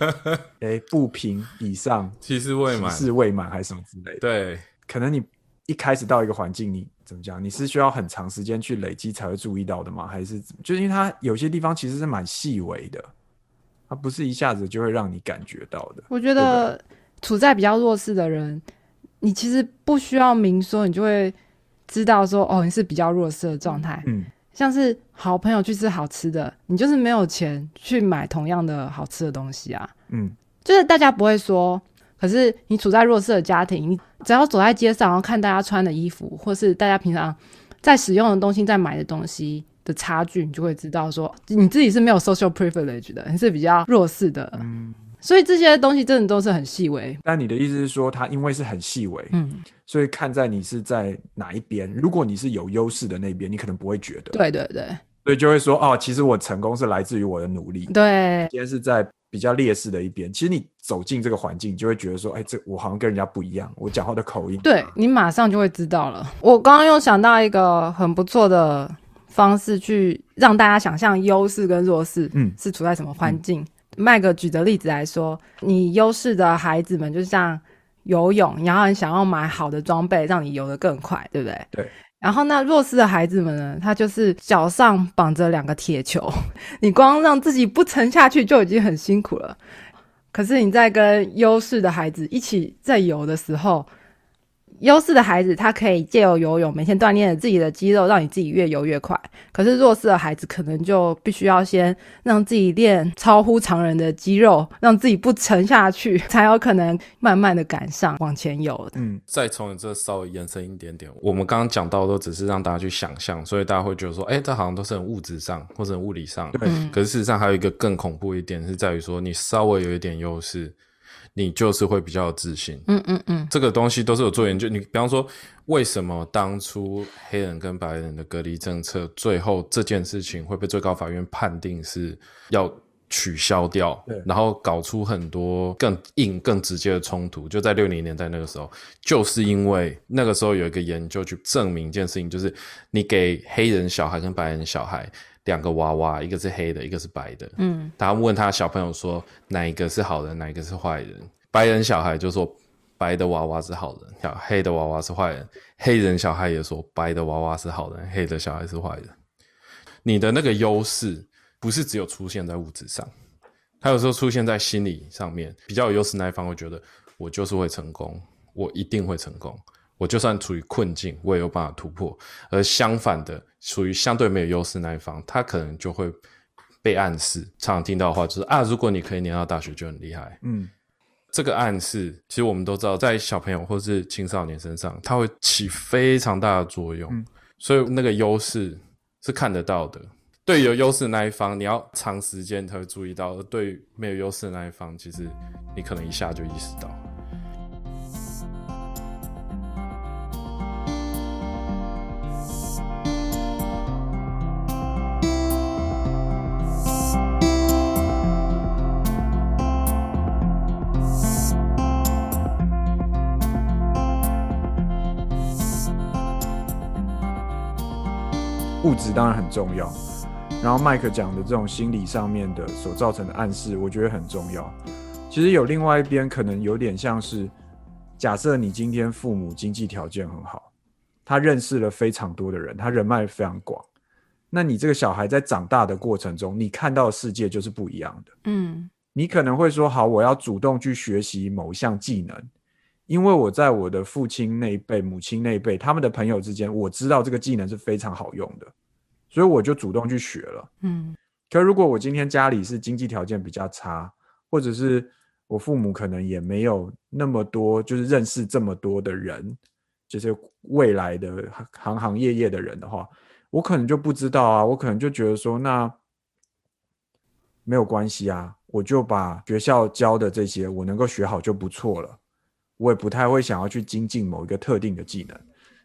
哎，不平以上其实未满，是未满还是什么之类的？对，可能你一开始到一个环境，你怎么讲？你是需要很长时间去累积才会注意到的吗？还是就是因为它有些地方其实是蛮细微的，它不是一下子就会让你感觉到的。我觉得处在比较弱势的人，你其实不需要明说，你就会。知道说哦，你是比较弱势的状态，嗯，像是好朋友去吃好吃的，你就是没有钱去买同样的好吃的东西啊，嗯，就是大家不会说，可是你处在弱势的家庭，你只要走在街上，然后看大家穿的衣服，或是大家平常在使用的东西、在买的东西的差距，你就会知道说你自己是没有 social privilege 的，你是比较弱势的，嗯。所以这些东西真的都是很细微。但你的意思是说，它因为是很细微，嗯，所以看在你是在哪一边。如果你是有优势的那边，你可能不会觉得。对对对。所以就会说，哦，其实我成功是来自于我的努力。对。今天是在比较劣势的一边，其实你走进这个环境，就会觉得说，哎，这我好像跟人家不一样，我讲话的口音。对你马上就会知道了。我刚刚又想到一个很不错的方式，去让大家想象优势跟弱势，嗯，是处在什么环境。麦个举的例子来说，你优势的孩子们就像游泳，然后你想要买好的装备，让你游得更快，对不对？对。然后那弱势的孩子们呢，他就是脚上绑着两个铁球，你光让自己不沉下去就已经很辛苦了。可是你在跟优势的孩子一起在游的时候，优势的孩子，他可以借由游泳，每天锻炼自己的肌肉，让你自己越游越快。可是弱势的孩子，可能就必须要先让自己练超乎常人的肌肉，让自己不沉下去，才有可能慢慢的赶上往前游。嗯，再从这稍微延伸一点点，我们刚刚讲到都只是让大家去想象，所以大家会觉得说，哎，这好像都是很物质上或者很物理上。对。可是事实上还有一个更恐怖一点，是在于说你稍微有一点优势。你就是会比较有自信，嗯嗯嗯，这个东西都是有做研究。你比方说，为什么当初黑人跟白人的隔离政策，最后这件事情会被最高法院判定是要取消掉，然后搞出很多更硬、更直接的冲突？就在六零年代那个时候，就是因为那个时候有一个研究去证明一件事情，就是你给黑人小孩跟白人小孩。两个娃娃，一个是黑的，一个是白的。嗯，他问他小朋友说，哪一个是好人，哪一个是坏人？白人小孩就说白的娃娃是好人，小黑的娃娃是坏人。黑人小孩也说白的娃娃是好人，黑的小孩是坏人。你的那个优势不是只有出现在物质上，他有时候出现在心理上面。比较有优势那一方会觉得，我就是会成功，我一定会成功。我就算处于困境，我也有办法突破。而相反的，属于相对没有优势那一方，他可能就会被暗示。常常听到的话就是啊，如果你可以念到大学，就很厉害。嗯，这个暗示其实我们都知道，在小朋友或是青少年身上，它会起非常大的作用。所以那个优势是看得到的。对有优势的那一方，你要长时间才会注意到；而对没有优势的那一方，其实你可能一下就意识到。物质当然很重要，然后麦克讲的这种心理上面的所造成的暗示，我觉得很重要。其实有另外一边可能有点像是，假设你今天父母经济条件很好，他认识了非常多的人，他人脉非常广，那你这个小孩在长大的过程中，你看到的世界就是不一样的。嗯，你可能会说，好，我要主动去学习某一项技能。因为我在我的父亲那一辈、母亲那一辈，他们的朋友之间，我知道这个技能是非常好用的，所以我就主动去学了。嗯，可如果我今天家里是经济条件比较差，或者是我父母可能也没有那么多，就是认识这么多的人，就是未来的行行业业的人的话，我可能就不知道啊，我可能就觉得说，那没有关系啊，我就把学校教的这些，我能够学好就不错了。我也不太会想要去精进某一个特定的技能。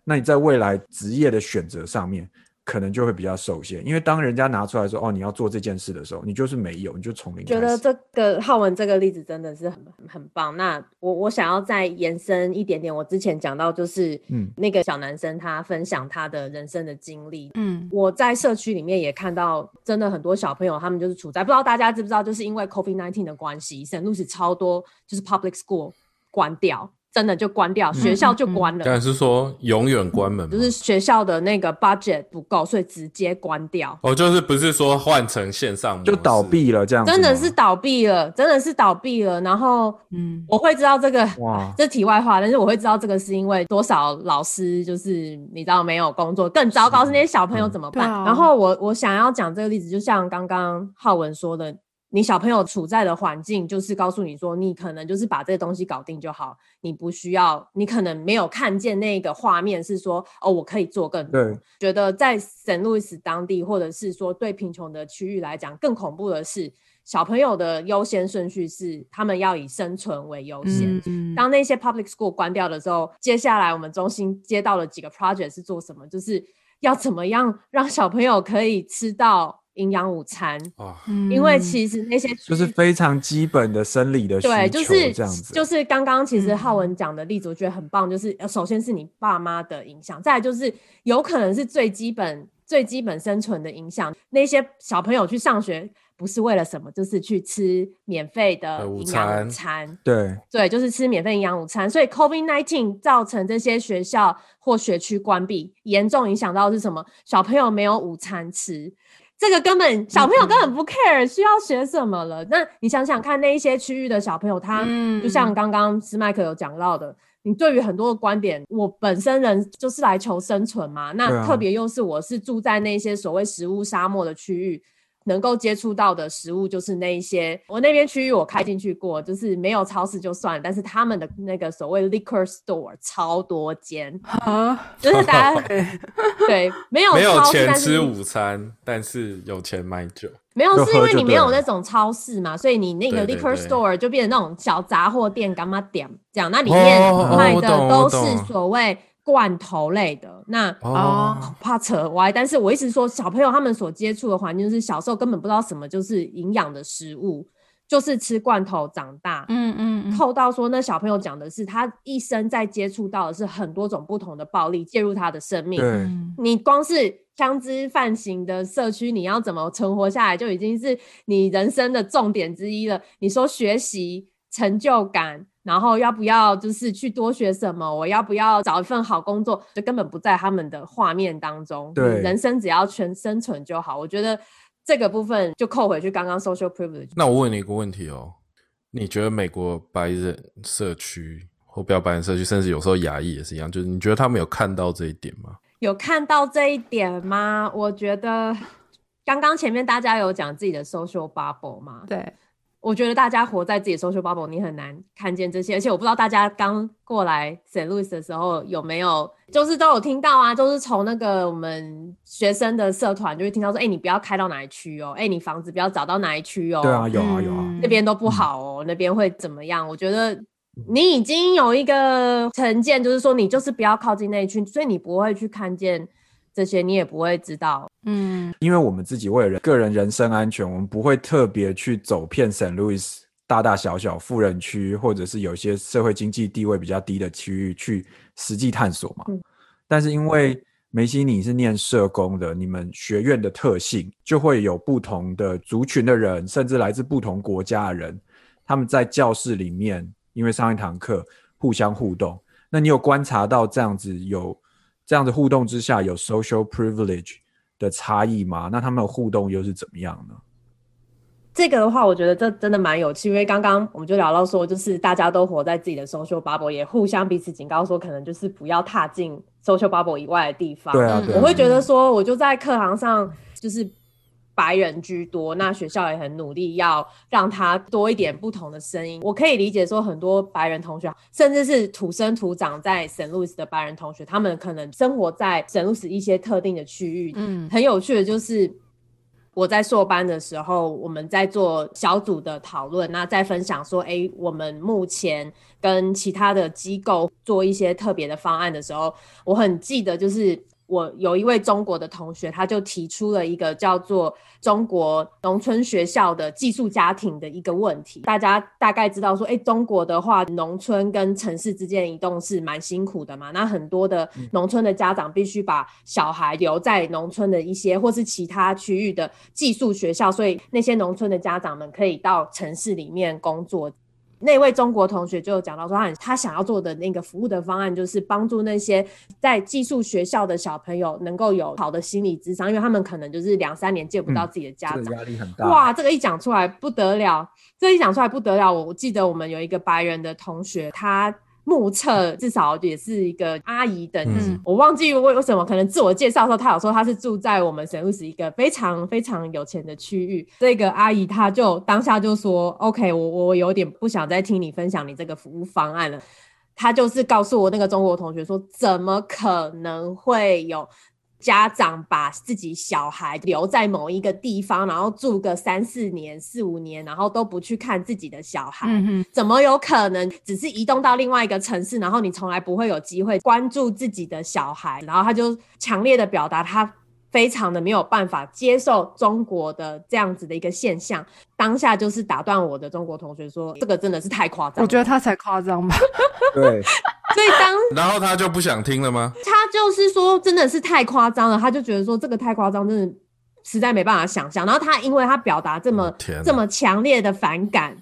那你在未来职业的选择上面，可能就会比较受限，因为当人家拿出来说哦你要做这件事的时候，你就是没有，你就从零开始。觉得这个浩文这个例子真的是很很棒。那我我想要再延伸一点点，我之前讲到就是，嗯那个小男生他分享他的人生的经历，嗯我在社区里面也看到，真的很多小朋友他们就是处在不知道大家知不知道，就是因为 COVID nineteen 的关系，圣路易斯超多就是 public school 关掉，真的就关掉，学校就关了。但是说永远关门，就是学校的那个 budget 不够，所以直接关掉，哦，就是不是说换成线上就倒，闭了这样，真的是倒闭了，真的是倒闭了。然后嗯我会知道这个，哇，这题外话，但是我会知道这个是因为多少老师就是你知道没有工作，更糟糕是那些小朋友怎么办？然后我我想要讲这个例子，就像刚刚浩文说的。你小朋友处在的环境，就是告诉你说，你可能就是把这个东西搞定就好，你不需要，你可能没有看见那个画面是说，哦，我可以做更多。对，觉得在圣路易斯当地，或者是说对贫穷的区域来讲，更恐怖的是，小朋友的优先顺序是他们要以生存为优先。嗯当那些 public school 关掉的时候，接下来我们中心接到了几个 project 是做什么？就是要怎么样让小朋友可以吃到营养午餐，啊，因为其实那些就是非常基本的生理的需求对，就是这样子，就是刚刚其实嗯浩文讲的例子，我觉得很棒。就是呃首先是你爸妈的影响，再来就是有可能是最基本、最基本生存的影响。那些小朋友去上学不是为了什么，就是去吃免费的营养午餐餐。对，对，就是吃免费营养午餐。所以 COVID nineteen 造成这些学校或学区关闭，严重影响到是什么？小朋友没有午餐吃。这个根本小朋友根本不 care 需要学什么了。那你想想看，那一些区域的小朋友，他嗯就像刚刚斯麦克有讲到的，你对于很多的观点，我本身人就是来求生存嘛。那特别又是我是住在那些所谓食物沙漠的区域，能够接触到的食物就是那一些。我那边区域我开进去过，就是没有超市就算了，但是他们的那个所谓 liquor store 超多间，啊，就是大家 对。没有没有超市，钱吃午餐，但是有钱买酒，没有，是因为你没有那种超市嘛，所以你那个 liquor store 就变成那种小杂货店、干嘛点这样，那里面哦卖的都是所谓罐头类的。那哦，怕扯歪，但是我一直说，小朋友他们所接触的环境是小时候根本不知道什么就是营养的食物，就是吃罐头长大。嗯嗯嗯，扣到说，那小朋友讲的是他一生在接触到的是很多种不同的暴力介入他的生命。你光是枪支泛行的社区，你要怎么存活下来，就已经是你人生的重点之一了。你说学习成就感，然后要不要就是去多学什么？我要不要找一份好工作？就根本不在他们的画面当中。对人生只要全生存就好。我觉得这个部分就扣回去刚刚 social privilege。那我问你一个问题哦，你觉得美国白人社区或不要白人社区，甚至有时候亚裔也是一样，就是你觉得他们有看到这一点吗？有看到这一点吗？我觉得刚刚前面大家有讲自己的 social bubble 嘛，对，我觉得大家活在自己的 social bubble，你很难看见这些。而且我不知道大家刚过来 St. Louis 的时候有没有，就是都有听到啊，就是从那个我们学生的社团就会听到说，哎、你不要开到哪一区哦，哎、你房子不要找到哪一区哦，对啊，有啊有啊，嗯那边都不好哦，那边会怎么样？我觉得你已经有一个成见，就是说你就是不要靠近那一区，所以你不会去看见这些，你也不会知道。嗯因为我们自己为了人个人人身安全，我们不会特别去走遍 St. Louis 大大小小富人区，或者是有些社会经济地位比较低的区域去实际探索嘛。嗯但是因为梅西你是念社工的，你们学院的特性就会有不同的族群的人，甚至来自不同国家的人，他们在教室里面因为上一堂课互相互动。那你有观察到这样子有这样的互动之下有 social privilege 的差异吗？那他们的互动又是怎么样呢？这个的话，我觉得这真的蛮有趣，因为刚刚我们就聊到说，就是大家都活在自己的 social bubble，也互相彼此警告说，可能就是不要踏进 social bubble 以外的地方。对啊，嗯对啊，我会觉得说，我就在课堂上就是白人居多，那学校也很努力要让他多一点不同的声音。我可以理解说，很多白人同学，甚至是土生土长在圣路易斯的白人同学，他们可能生活在圣路易斯一些特定的区域。嗯很有趣的就是。我在硕班的时候，我们在做小组的讨论，那在分享说，哎，我们目前跟其他的机构做一些特别的方案的时候，我很记得就是我有一位中国的同学，他就提出了一个叫做“中国农村学校的寄宿家庭”的一个问题。大家大概知道说，哎，中国的话，农村跟城市之间移动是蛮辛苦的嘛。那很多的农村的家长必须把小孩留在农村的一些或是其他区域的寄宿学校，所以那些农村的家长们可以到城市里面工作。那位中国同学就讲到说，他他想要做的那个服务的方案，就是帮助那些在寄宿学校的小朋友能够有好的心理智商，因为他们可能就是两三年见不到自己的家长，压力很大。哇，这个一讲出来不得了，这一讲出来不得了。我我记得我们有一个白人的同学，他。目测至少也是一个阿姨等级，我忘记为为什么，可能自我介绍的时候，他有说他是住在我们神户市一个非常非常有钱的区域。这个阿姨她就当下就说：“OK，我我有点不想再听你分享你这个服务方案了。”他就是告诉我那个中国同学说：“怎么可能会有？”家长把自己小孩留在某一个地方，然后住个三四年、四五年，然后都不去看自己的小孩，怎么有可能？只是移动到另外一个城市，然后你从来不会有机会关注自己的小孩。然后他就强烈的表达他。非常的没有办法接受中国的这样子的一个现象，当下就是打断我的中国同学说：“这个真的是太夸张。”我觉得他才夸张吧。对，所以当然后他就不想听了吗？他就是说真的是太夸张了，他就觉得说这个太夸张，真的实在没办法想象。然后他因为他表达这么这么强烈的反感。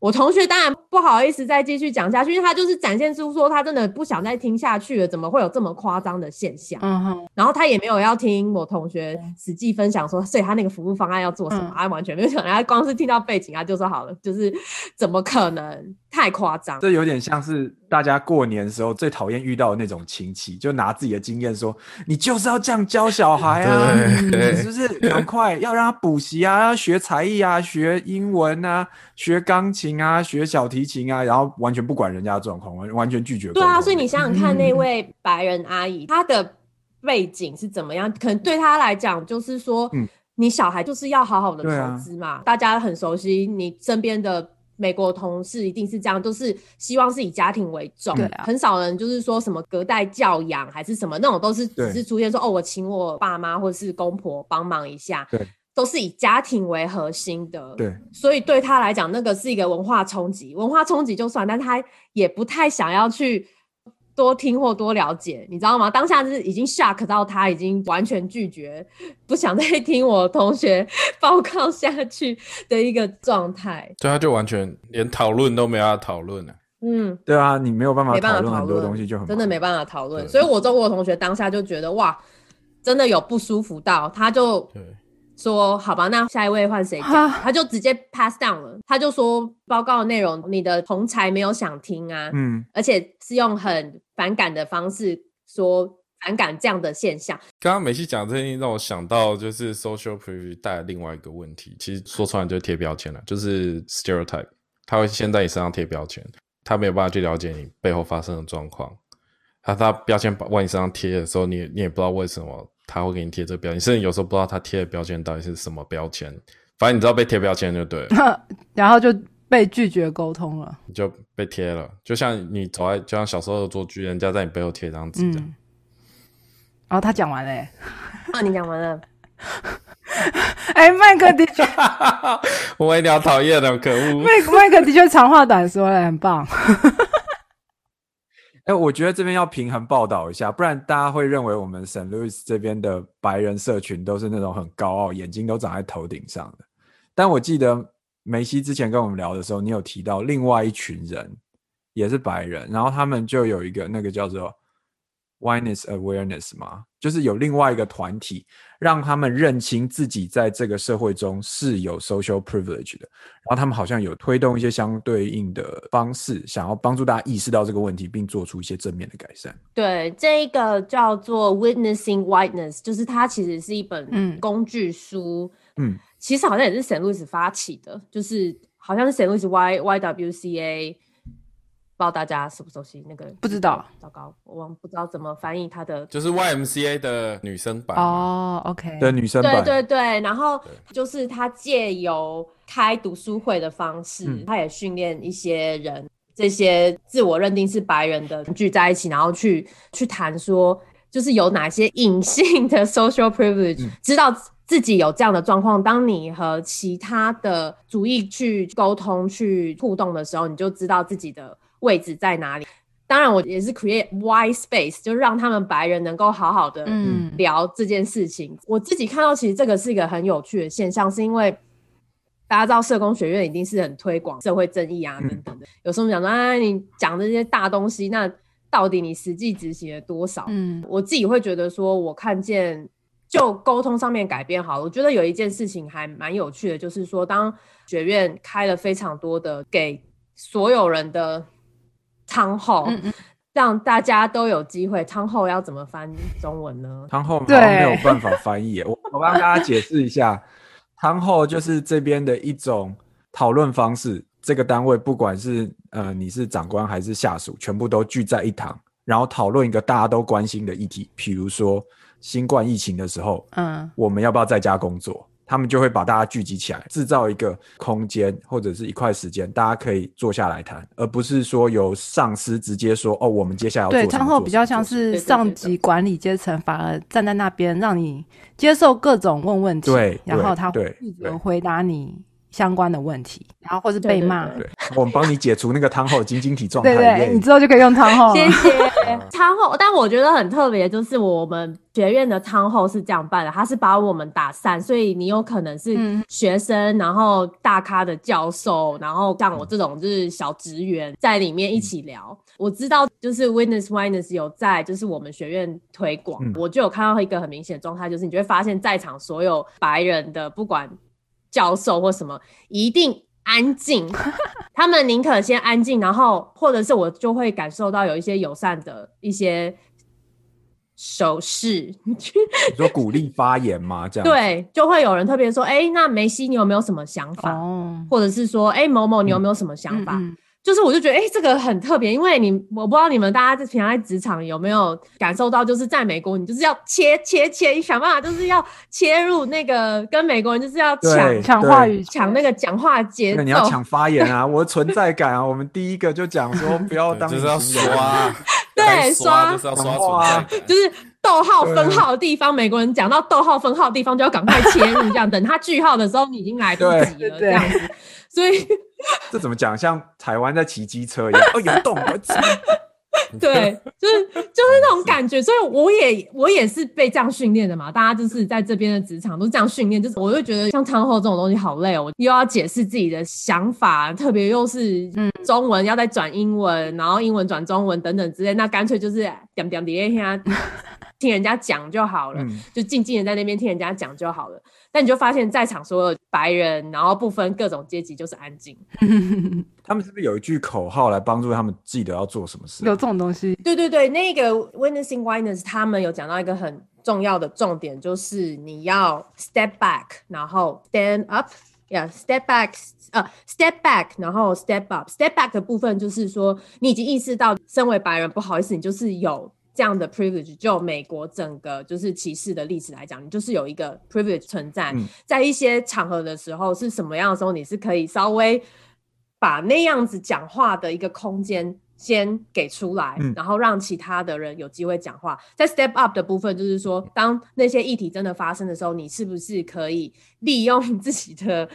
我同学当然不好意思再继续讲下去，因为他就是展现出说他真的不想再听下去了，怎么会有这么夸张的现象？嗯哼，然后他也没有要听我同学实际分享说，所以他那个服务方案要做什么，他完全没有想，他光是听到背景啊，就说好了，就是怎么可能？太夸张，这有点像是大家过年的时候最讨厌遇到的那种亲戚，就拿自己的经验说：“你就是要这样教小孩啊，是不是？赶快要让他补习啊，要学才艺啊，学英文啊，学钢琴啊，学小提琴啊，然后完全不管人家的状况，完完全拒绝。”对啊，所以你想想看，那位白人阿姨她的背景是怎么样？可能对她来讲，就是说，嗯，你小孩就是要好好的投资嘛。大家很熟悉你身边的。美国同事一定是这样，都是希望是以家庭为重，很少人就是说什么隔代教养还是什么那种，都是只是出现说哦，我请我爸妈或者是公婆帮忙一下，对，都是以家庭为核心的，对，所以对他来讲，那个是一个文化冲击，文化冲击就算，但他也不太想要去。多听或多了解，你知道吗？当下是已经 shock 到他，已经完全拒绝，不想再 听我同学报告下去的一个状态。对，他就完全连讨论都没法讨论了。嗯，对啊，你没有办法讨论很多东西，就很真的没办法讨论。所以我中国同学当下就觉得哇，真的有不舒服到，他就说好吧，那下一位换谁讲？他就直接 pass down 了。他就说报告的内容，你的同才没有想听啊，嗯，而且是用很反感的方式说反感这样的现象。刚刚美西讲这些，让我想到就是 social preview 带来另外一个问题，其实说出来就是贴标签了，就是 stereotype，他会先在你身上贴标签，他没有办法去了解你背后发生的状况。他他标签往你身上贴的时候，你你也不知道为什么。他会给你贴这个标签，甚至有时候不知道他贴的标签到底是什么标签。反正你知道被贴标签就对，然后就被拒绝沟通了，你就被贴了。就像你走在，就像小时候的做剧，人家在你背后贴张纸这样。然后他讲完了，啊，你讲完了。哎，麦克的确，我一定要讨厌的，可恶。麦麦克的确长话短说了，很棒。哎，我觉得这边要平衡报道一下，不然大家会认为我们圣路易斯这边的白人社群都是那种很高傲，眼睛都长在头顶上的。但我记得梅西之前跟我们聊的时候，你有提到另外一群人也是白人，然后他们就有一个那个叫做。w i n e s s awareness 嘛，就是有另外一个团体，让他们认清自己在这个社会中是有 social privilege 的，然后他们好像有推动一些相对应的方式，想要帮助大家意识到这个问题，并做出一些正面的改善。对，这个叫做 Witnessing Whiteness，就是它其实是一本工具书，嗯，其实好像也是 Saint Louis 发起的，就是好像是 Saint Louis Y YWCA。不知道大家熟不熟悉那个？不知道，糟糕，我不知道怎么翻译它的。就是 YMCA 的女生版哦，OK 的女生版，对对对。然后就是他借由开读书会的方式，他也训练一些人，这些自我认定是白人的聚在一起，然后去去谈说就是有哪些隐性的 social privilege，、嗯知道自己有这样的状况。当你和其他的族裔去沟通、去互动的时候，你就知道自己的位置在哪里。当然，我也是 create wide space，就让他们白人能够好好的嗯聊这件事情。我自己看到，其实这个是一个很有趣的现象，是因为大家知道社工学院一定是很推广社会正义啊嗯等等的。有时候我们讲说，啊，你讲这些大东西，那到底你实际执行了多少？嗯我自己会觉得说，我看见就沟通上面改变好了。我觉得有一件事情还蛮有趣的，就是说，当学院开了非常多的给所有人的汤后，嗯嗯让大家都有机会。汤后要怎么翻中文呢？汤后好像没有办法翻译耶，我我帮大家解释一下，汤后就是这边的一种讨论方式。这个单位不管是呃你是长官还是下属，全部都聚在一堂，然后讨论一个大家都关心的议题，比如说新冠疫情的时候，嗯我们要不要在家工作？他们就会把大家聚集起来，制造一个空间或者是一块时间，大家可以坐下来谈，而不是说由上司直接说哦，我们接下来要做对，餐后比较像是上级管理阶层，反而站在那边让你接受各种问问题，对然后他会负对。责回答你相关的问题，然后或是被骂，我们帮你解除那个汤后晶晶体状态。对对，你之后就可以用汤后。谢谢汤后，但我觉得很特别，就是我们学院的汤后是这样办的，他是把我们打散，所以你有可能是嗯学生，然后大咖的教授，然后像我这种就是小职员在里面一起聊。我知道就是 Witness Witness 有在就是我们学院推广，嗯我就有看到一个很明显的状态，就是你就会发现在场所有白人的不管教授或什么，一定安静。他们宁可先安静，然后或者是我就会感受到有一些友善的一些手势，你说鼓励发言吗？这样对，就会有人特别说，哎、那梅西你有没有什么想法？哦，或者是说，哎、某某你有没有什么想法？嗯嗯就是我就觉得，哎、这个很特别，因为你我不知道你们大家在平常在职场有没有感受到，就是在美国，你就是要切切切，你想办法就是要切入那个跟美国人就是要抢对抢话语抢那个讲话节奏，那你要抢发言啊！我的存在感啊！我们第一个就讲说不要当对就是要刷，对该刷就是要刷就是逗号对啊分号的地方，美国人讲到逗号分号的地方就要赶快切入，这样等他句号的时候，你已经来不及了，对这样子。所以 这怎么讲？像台湾在骑机车一样，哦，有动，我操 对，就是就是那种感觉，所以我也我也是被这样训练的嘛。大家就是在这边的职场都是这样训练，就是我就觉得像汤后这种东西好累哦，我又要解释自己的想法，特别又是中文要再转英文，然后英文转中文等等之类，那干脆就是点点点听听人家讲就好了，嗯就静静的在那边听人家讲就好了。但你就发现，在场所有白人，然后不分各种阶级，就是安静。他们是不是有一句口号来帮助他们记得要做什么事？有这种东西，对对对，那个 witnessing witness 他们有讲到一个很重要的重点，就是你要 step back，然后 stand up，yeah，step back，呃，step back，然后 step up。step back 的部分就是说，你已经意识到，身为白人，不好意思，你就是有这样的 privilege。就美国整个就是歧视的历史来讲，你就是有一个 privilege 存在，嗯在一些场合的时候，是什么样的时候，你是可以稍微把那样子讲话的一个空间先给出来，嗯然后让其他的人有机会讲话。在 step up 的部分，就是说，当那些议题真的发生的时候，你是不是可以利用自己的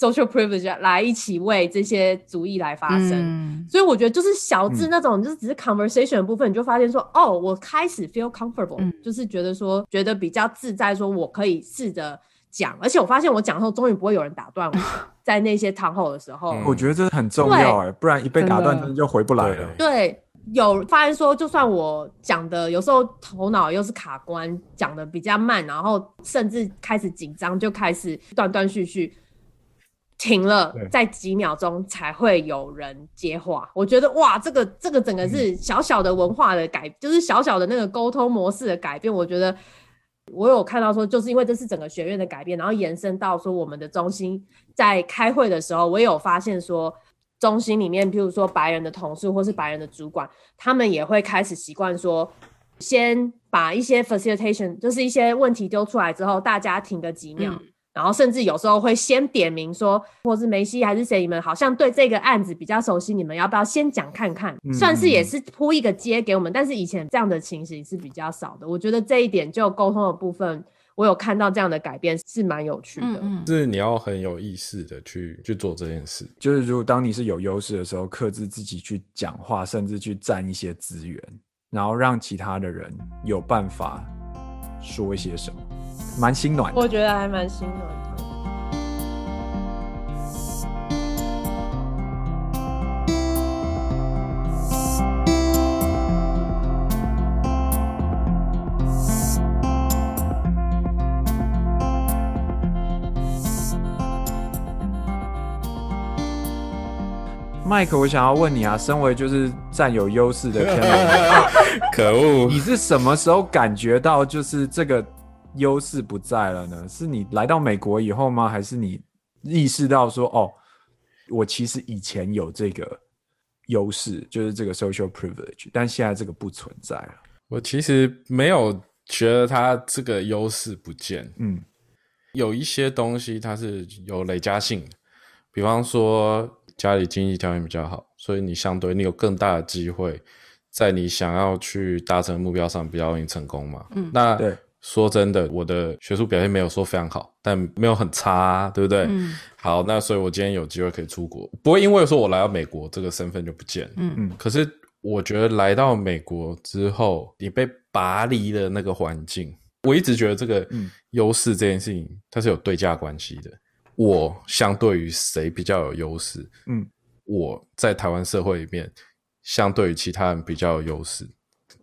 social privilege 来一起为这些主意来发声？嗯，所以我觉得就是小智嗯。那种，就是只是 conversation 的部分，你就发现说，哦，我开始 feel comfortable，、嗯。就是觉得说，觉得比较自在，说我可以试着讲，而且我发现我讲的时候，终于不会有人打断我，在那些堂后的时候，嗯。我觉得这很重要哎，不然一被打断，就回不来了。对，有发现说，就算我讲的有时候头脑又是卡关，讲的比较慢，然后甚至开始紧张，就开始断断续续。停了，在几秒钟才会有人接话。我觉得哇，这个这个整个是小小的文化的改，就是小小的那个沟通模式的改变。我觉得我有看到说，就是因为这是整个学院的改变，然后延伸到说我们的中心在开会的时候，我也有发现说，中心里面，譬如说白人的同事或是白人的主管，他们也会开始习惯说，先把一些 facilitation，就是一些问题丢出来之后，大家停个几秒，嗯然后甚至有时候会先点名说，或是梅西还是谁，你们好像对这个案子比较熟悉，你们要不要先讲看看？算是也是铺一个街给我们。但是以前这样的情形是比较少的，我觉得这一点就沟通的部分，我有看到这样的改变是蛮有趣的。嗯是你要很有意识的去去做这件事。就是如果当你是有优势的时候，克制自己去讲话，甚至去占一些资源，然后让其他的人有办法说一些什么，蛮心暖的。我觉得还蛮心暖的。麦克，我想要问你啊，身为就是占有优势的 可恶！你是什么时候感觉到就是这个优势不在了呢？是你来到美国以后吗？还是你意识到说，哦，我其实以前有这个优势，就是这个 social privilege，但现在这个不存在了。我其实没有觉得他这个优势不见，嗯有一些东西它是有累加性的，比方说家里经济条件比较好，所以你相对你有更大的机会在你想要去达成目标上比较容易成功嘛。嗯那对说真的，我的学术表现没有说非常好，但没有很差、啊，对不对？嗯好，那所以我今天有机会可以出国，不会因为说我来到美国这个身份就不见了。嗯嗯可是我觉得来到美国之后，你被拔离了那个环境，我一直觉得这个嗯优势这件事情它是有对价关系的。我相对于谁比较有优势？嗯，我在台湾社会里面相对于其他人比较有优势。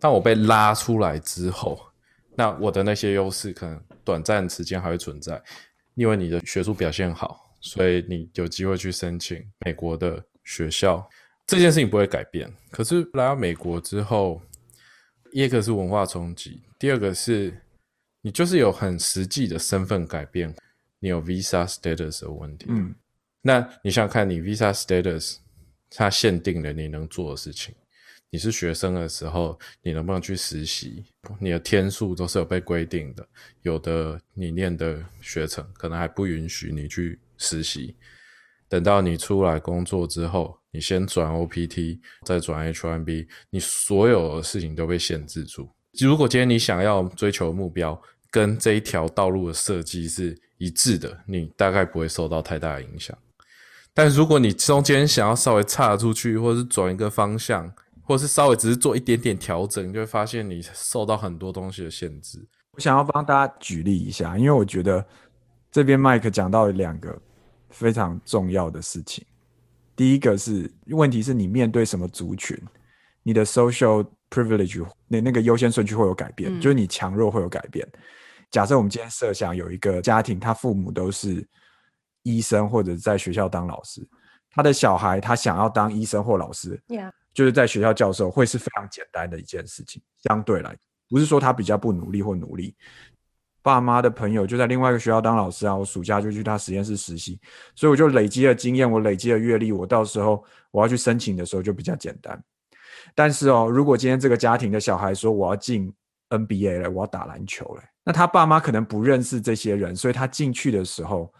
但我被拉出来之后，那我的那些优势可能短暂时间还会存在，因为你的学术表现好，所以你有机会去申请美国的学校。这件事情不会改变。可是来到美国之后，一个是文化冲击，第二个是你就是有很实际的身份改变，你有 visa status 的问题。嗯那你想想看，你 visa status 它限定了你能做的事情。你是学生的时候，你能不能去实习？你的天数都是有被规定的，有的你念的学程可能还不允许你去实习。等到你出来工作之后，你先转 OPT，再转 H1B，你所有的事情都被限制住。如果今天你想要追求目标跟这一条道路的设计是一致的，你大概不会受到太大的影响。但如果你中间想要稍微岔出去，或是转一个方向，或者是稍微只是做一点点调整，你就会发现你受到很多东西的限制。我想要帮大家举例一下，因为我觉得这边麦克讲到了两个非常重要的事情。第一个是问题是你面对什么族群，你的 social privilege 那那个优先顺序会有改变，嗯就是你强弱会有改变。假设我们今天设想有一个家庭，他父母都是医生或者在学校当老师，他的小孩他想要当医生或老师，Yeah，就是在学校教授会是非常简单的一件事情，相对来，不是说他比较不努力或努力。爸妈的朋友就在另外一个学校当老师啊，我暑假就去他实验室实习，所以我就累积了经验，我累积了阅历，我到时候我要去申请的时候就比较简单。但是哦，如果今天这个家庭的小孩说我要进 NBA 了，我要打篮球了，那他爸妈可能不认识这些人，所以他进去的时候，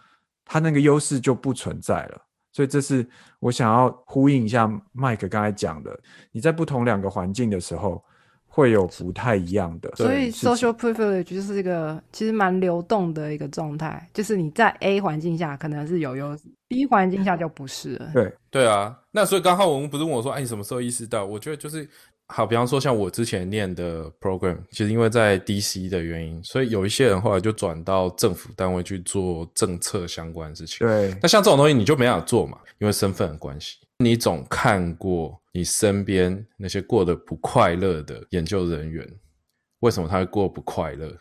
他那个优势就不存在了。所以这是我想要呼应一下麦克刚才讲的，你在不同两个环境的时候，会有不太一样的。所以 social privilege 就是一个其实蛮流动的一个状态，就是你在 A 环境下可能是有优势，B 环境下就不是了。对，对啊，那所以刚好我们不是问我说，哎，你什么时候意识到？我觉得就是好，比方说像我之前念的 program，其实因为在 DC 的原因，所以有一些人后来就转到政府单位去做政策相关的事情。对，那像这种东西你就没办法做嘛，因为身份的关系。你总看过你身边那些过得不快乐的研究人员，为什么他会过不快乐？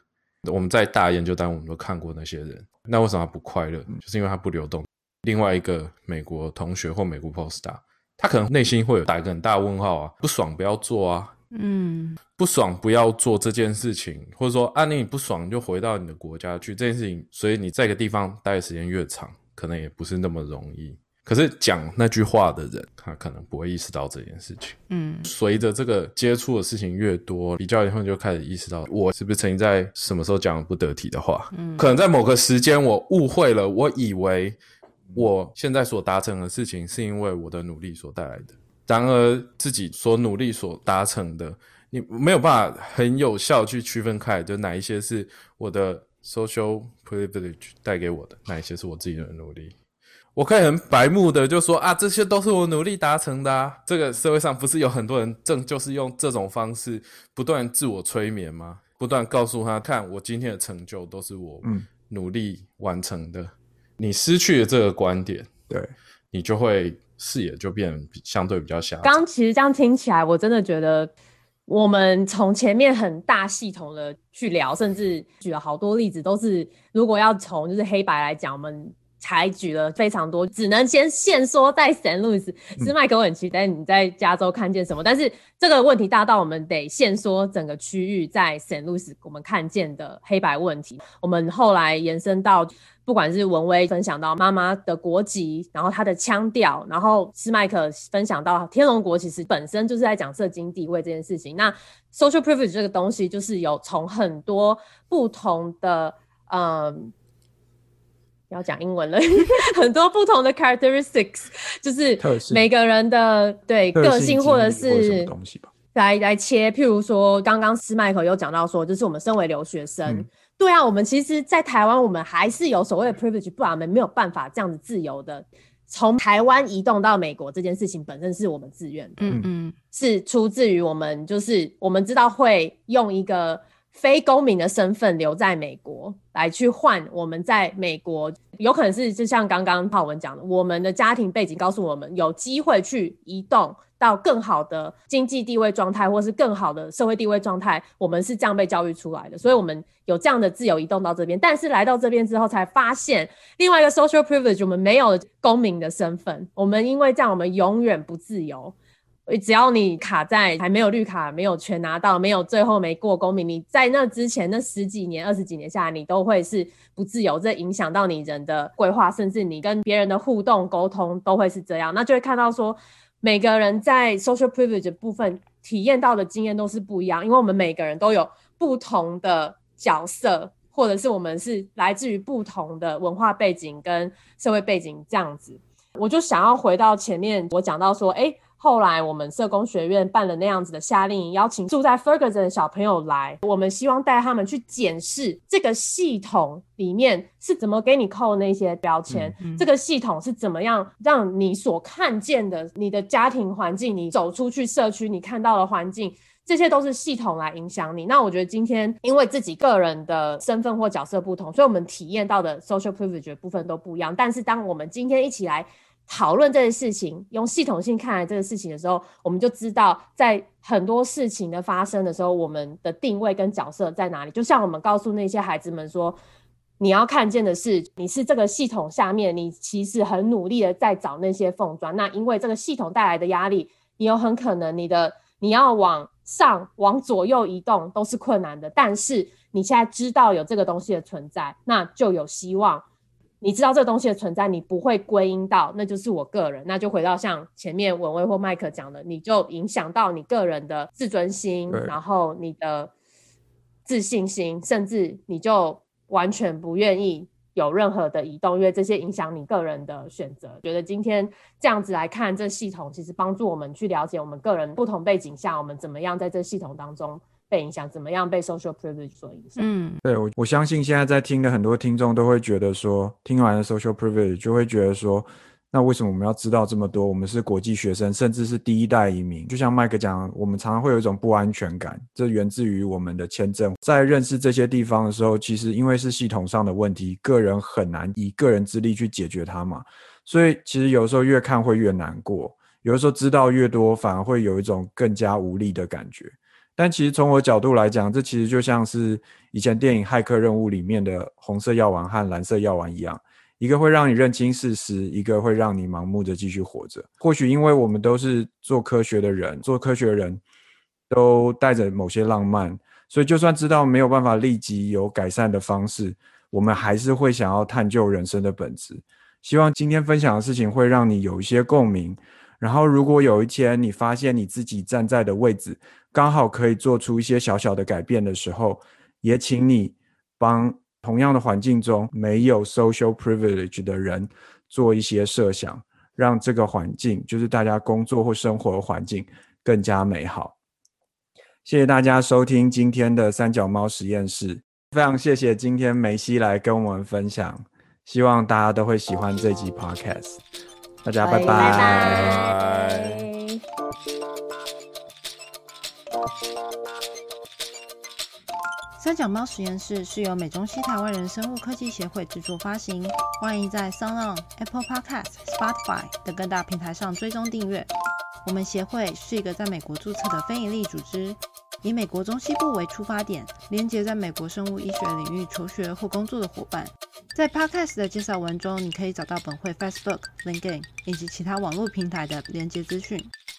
我们在大研究单位我们都看过那些人，那为什么他不快乐？就是因为他不流动。另外一个美国同学或美国 postdoc，他可能内心会有打一个很大的问号啊，不爽不要做啊，嗯，不爽不要做这件事情，或者说啊，你不爽就回到你的国家去这件事情，所以你在一个地方待的时间越长，可能也不是那么容易。可是讲那句话的人，他可能不会意识到这件事情。嗯随着这个接触的事情越多，比较以后就开始意识到，我是不是曾经在什么时候讲不得体的话？嗯可能在某个时间我误会了，我以为我现在所达成的事情是因为我的努力所带来的，然而自己所努力所达成的，你没有办法很有效去区分开来，就哪一些是我的 social privilege 带给我的，哪一些是我自己的努力。我可以很白目的就说啊，这些都是我努力达成的啊。这个社会上不是有很多人正就是用这种方式不断自我催眠吗？不断告诉他，看我今天的成就都是我嗯努力完成的。你失去了这个观点，对，你就会视野就变相对比较狭窄。刚其实这样听起来，我真的觉得我们从前面很大系统的去聊，甚至举了好多例子，都是如果要从就是黑白来讲，我们才举了非常多，只能先限缩在 Saint Louis。是麦克，我很期待你在加州看见什么，但是这个问题大到我们得限缩整个区域在 Saint Louis 我们看见的黑白问题。我们后来延伸到。不管是文威分享到妈妈的国籍，然后她的腔调，然后斯麦克分享到天龙国其实本身就是在讲社经地位这件事情。那 social privilege 这个东西，就是有从很多不同的嗯。要讲英文了，很多不同的 characteristics，就是每个人的对特个性或者是东西吧。来来切，譬如说，刚刚斯麦克有讲到说，就是我们身为留学生，嗯。对啊，我们其实，在台湾，我们还是有所谓的 privilege，不然我们没有办法这样子自由的从台湾移动到美国这件事情本身是我们自愿的，嗯嗯。是出自于我们就是我们知道会用一个非公民的身份留在美国来去换我们在美国有可能是就像刚刚浩文讲的，我们的家庭背景告诉我们有机会去移动到更好的经济地位状态，或是更好的社会地位状态，我们是这样被教育出来的，所以我们有这样的自由移动到这边。但是来到这边之后，才发现另外一个 social privilege，我们没有公民的身份，我们因为这样，我们永远不自由。只要你卡在还没有绿卡、没有全拿到、没有最后没过公民，你在那之前那十几年、二十几年下来，你都会是不自由，这影响到你人的规划，甚至你跟别人的互动沟通都会是这样。那就会看到说，每个人在 social privilege 部分体验到的经验都是不一样，因为我们每个人都有不同的角色，或者是我们是来自于不同的文化背景跟社会背景这样子。我就想要回到前面我讲到说，哎。后来我们社工学院办了那样子的夏令营，邀请住在 Ferguson 的小朋友来，我们希望带他们去检视这个系统里面是怎么给你扣那些标签，嗯这个系统是怎么样让你所看见的你的家庭环境，你走出去社区你看到的环境。这些都是系统来影响你。那我觉得今天因为自己个人的身份或角色不同，所以我们体验到的 social privilege 的部分都不一样。但是当我们今天一起来讨论这件事情，用系统性看待这个事情的时候，我们就知道在很多事情的发生的时候，我们的定位跟角色在哪里。就像我们告诉那些孩子们说。你要看见的是，你是这个系统下面，你其实很努力的在找那些缝砖。那因为这个系统带来的压力，你有很可能你的你要往上、往左右移动都是困难的。但是你现在知道有这个东西的存在，那就有希望。你知道这个东西的存在，你不会归因到那就是我个人，那就回到像前面文威或麦克讲的，你就影响到你个人的自尊心，然后你的自信心，甚至你就完全不愿意有任何的移动，因为这些影响你个人的选择。觉得今天这样子来看，这系统其实帮助我们去了解我们个人不同背景下，我们怎么样在这系统当中被影响，怎么样被 social privilege 所影响。嗯对我，我相信现在在听的很多听众都会觉得说，听完了 social privilege 就会觉得说，那为什么我们要知道这么多？我们是国际学生，甚至是第一代移民。就像麦克讲，我们常常会有一种不安全感，这源自于我们的签证。在认识这些地方的时候，其实因为是系统上的问题，个人很难以个人之力去解决它嘛。所以其实有时候越看会越难过，有的时候知道越多，反而会有一种更加无力的感觉。但其实从我角度来讲，这其实就像是以前电影《骇客任务》里面的红色药丸和蓝色药丸一样，一个会让你认清事实，一个会让你盲目的继续活着。或许因为我们都是做科学的人，做科学人都带着某些浪漫，所以就算知道没有办法立即有改善的方式，我们还是会想要探究人生的本质。希望今天分享的事情会让你有一些共鸣。然后，如果有一天你发现你自己站在的位置刚好可以做出一些小小的改变的时候，也请你帮同样的环境中没有 social privilege 的人做一些设想，让这个环境，就是大家工作或生活的环境更加美好。谢谢大家收听今天的三脚猫实验室，非常谢谢今天梅西来跟我们分享，希望大家都会喜欢这集 podcast。大家拜拜拜。三脚猫实验室是由美中西台湾人生物科技协会制作发行，欢迎在 SoundOn、Apple Podcast、Spotify 等各大平台上追踪订阅。我们协会是一个在美国注册的非营利组织，以美国中西部为出发点，连接在美国生物医学领域求学或工作的伙伴。在 Podcast 的介绍文中，你可以找到本会 Facebook、LinkedIn 以及其他网络平台的连接资讯。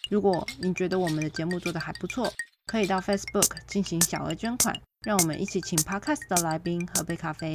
如果你觉得我们的节目做得还不错，可以到 Facebook 进行小额捐款，让我们一起请 Podcast 的来宾喝杯咖啡。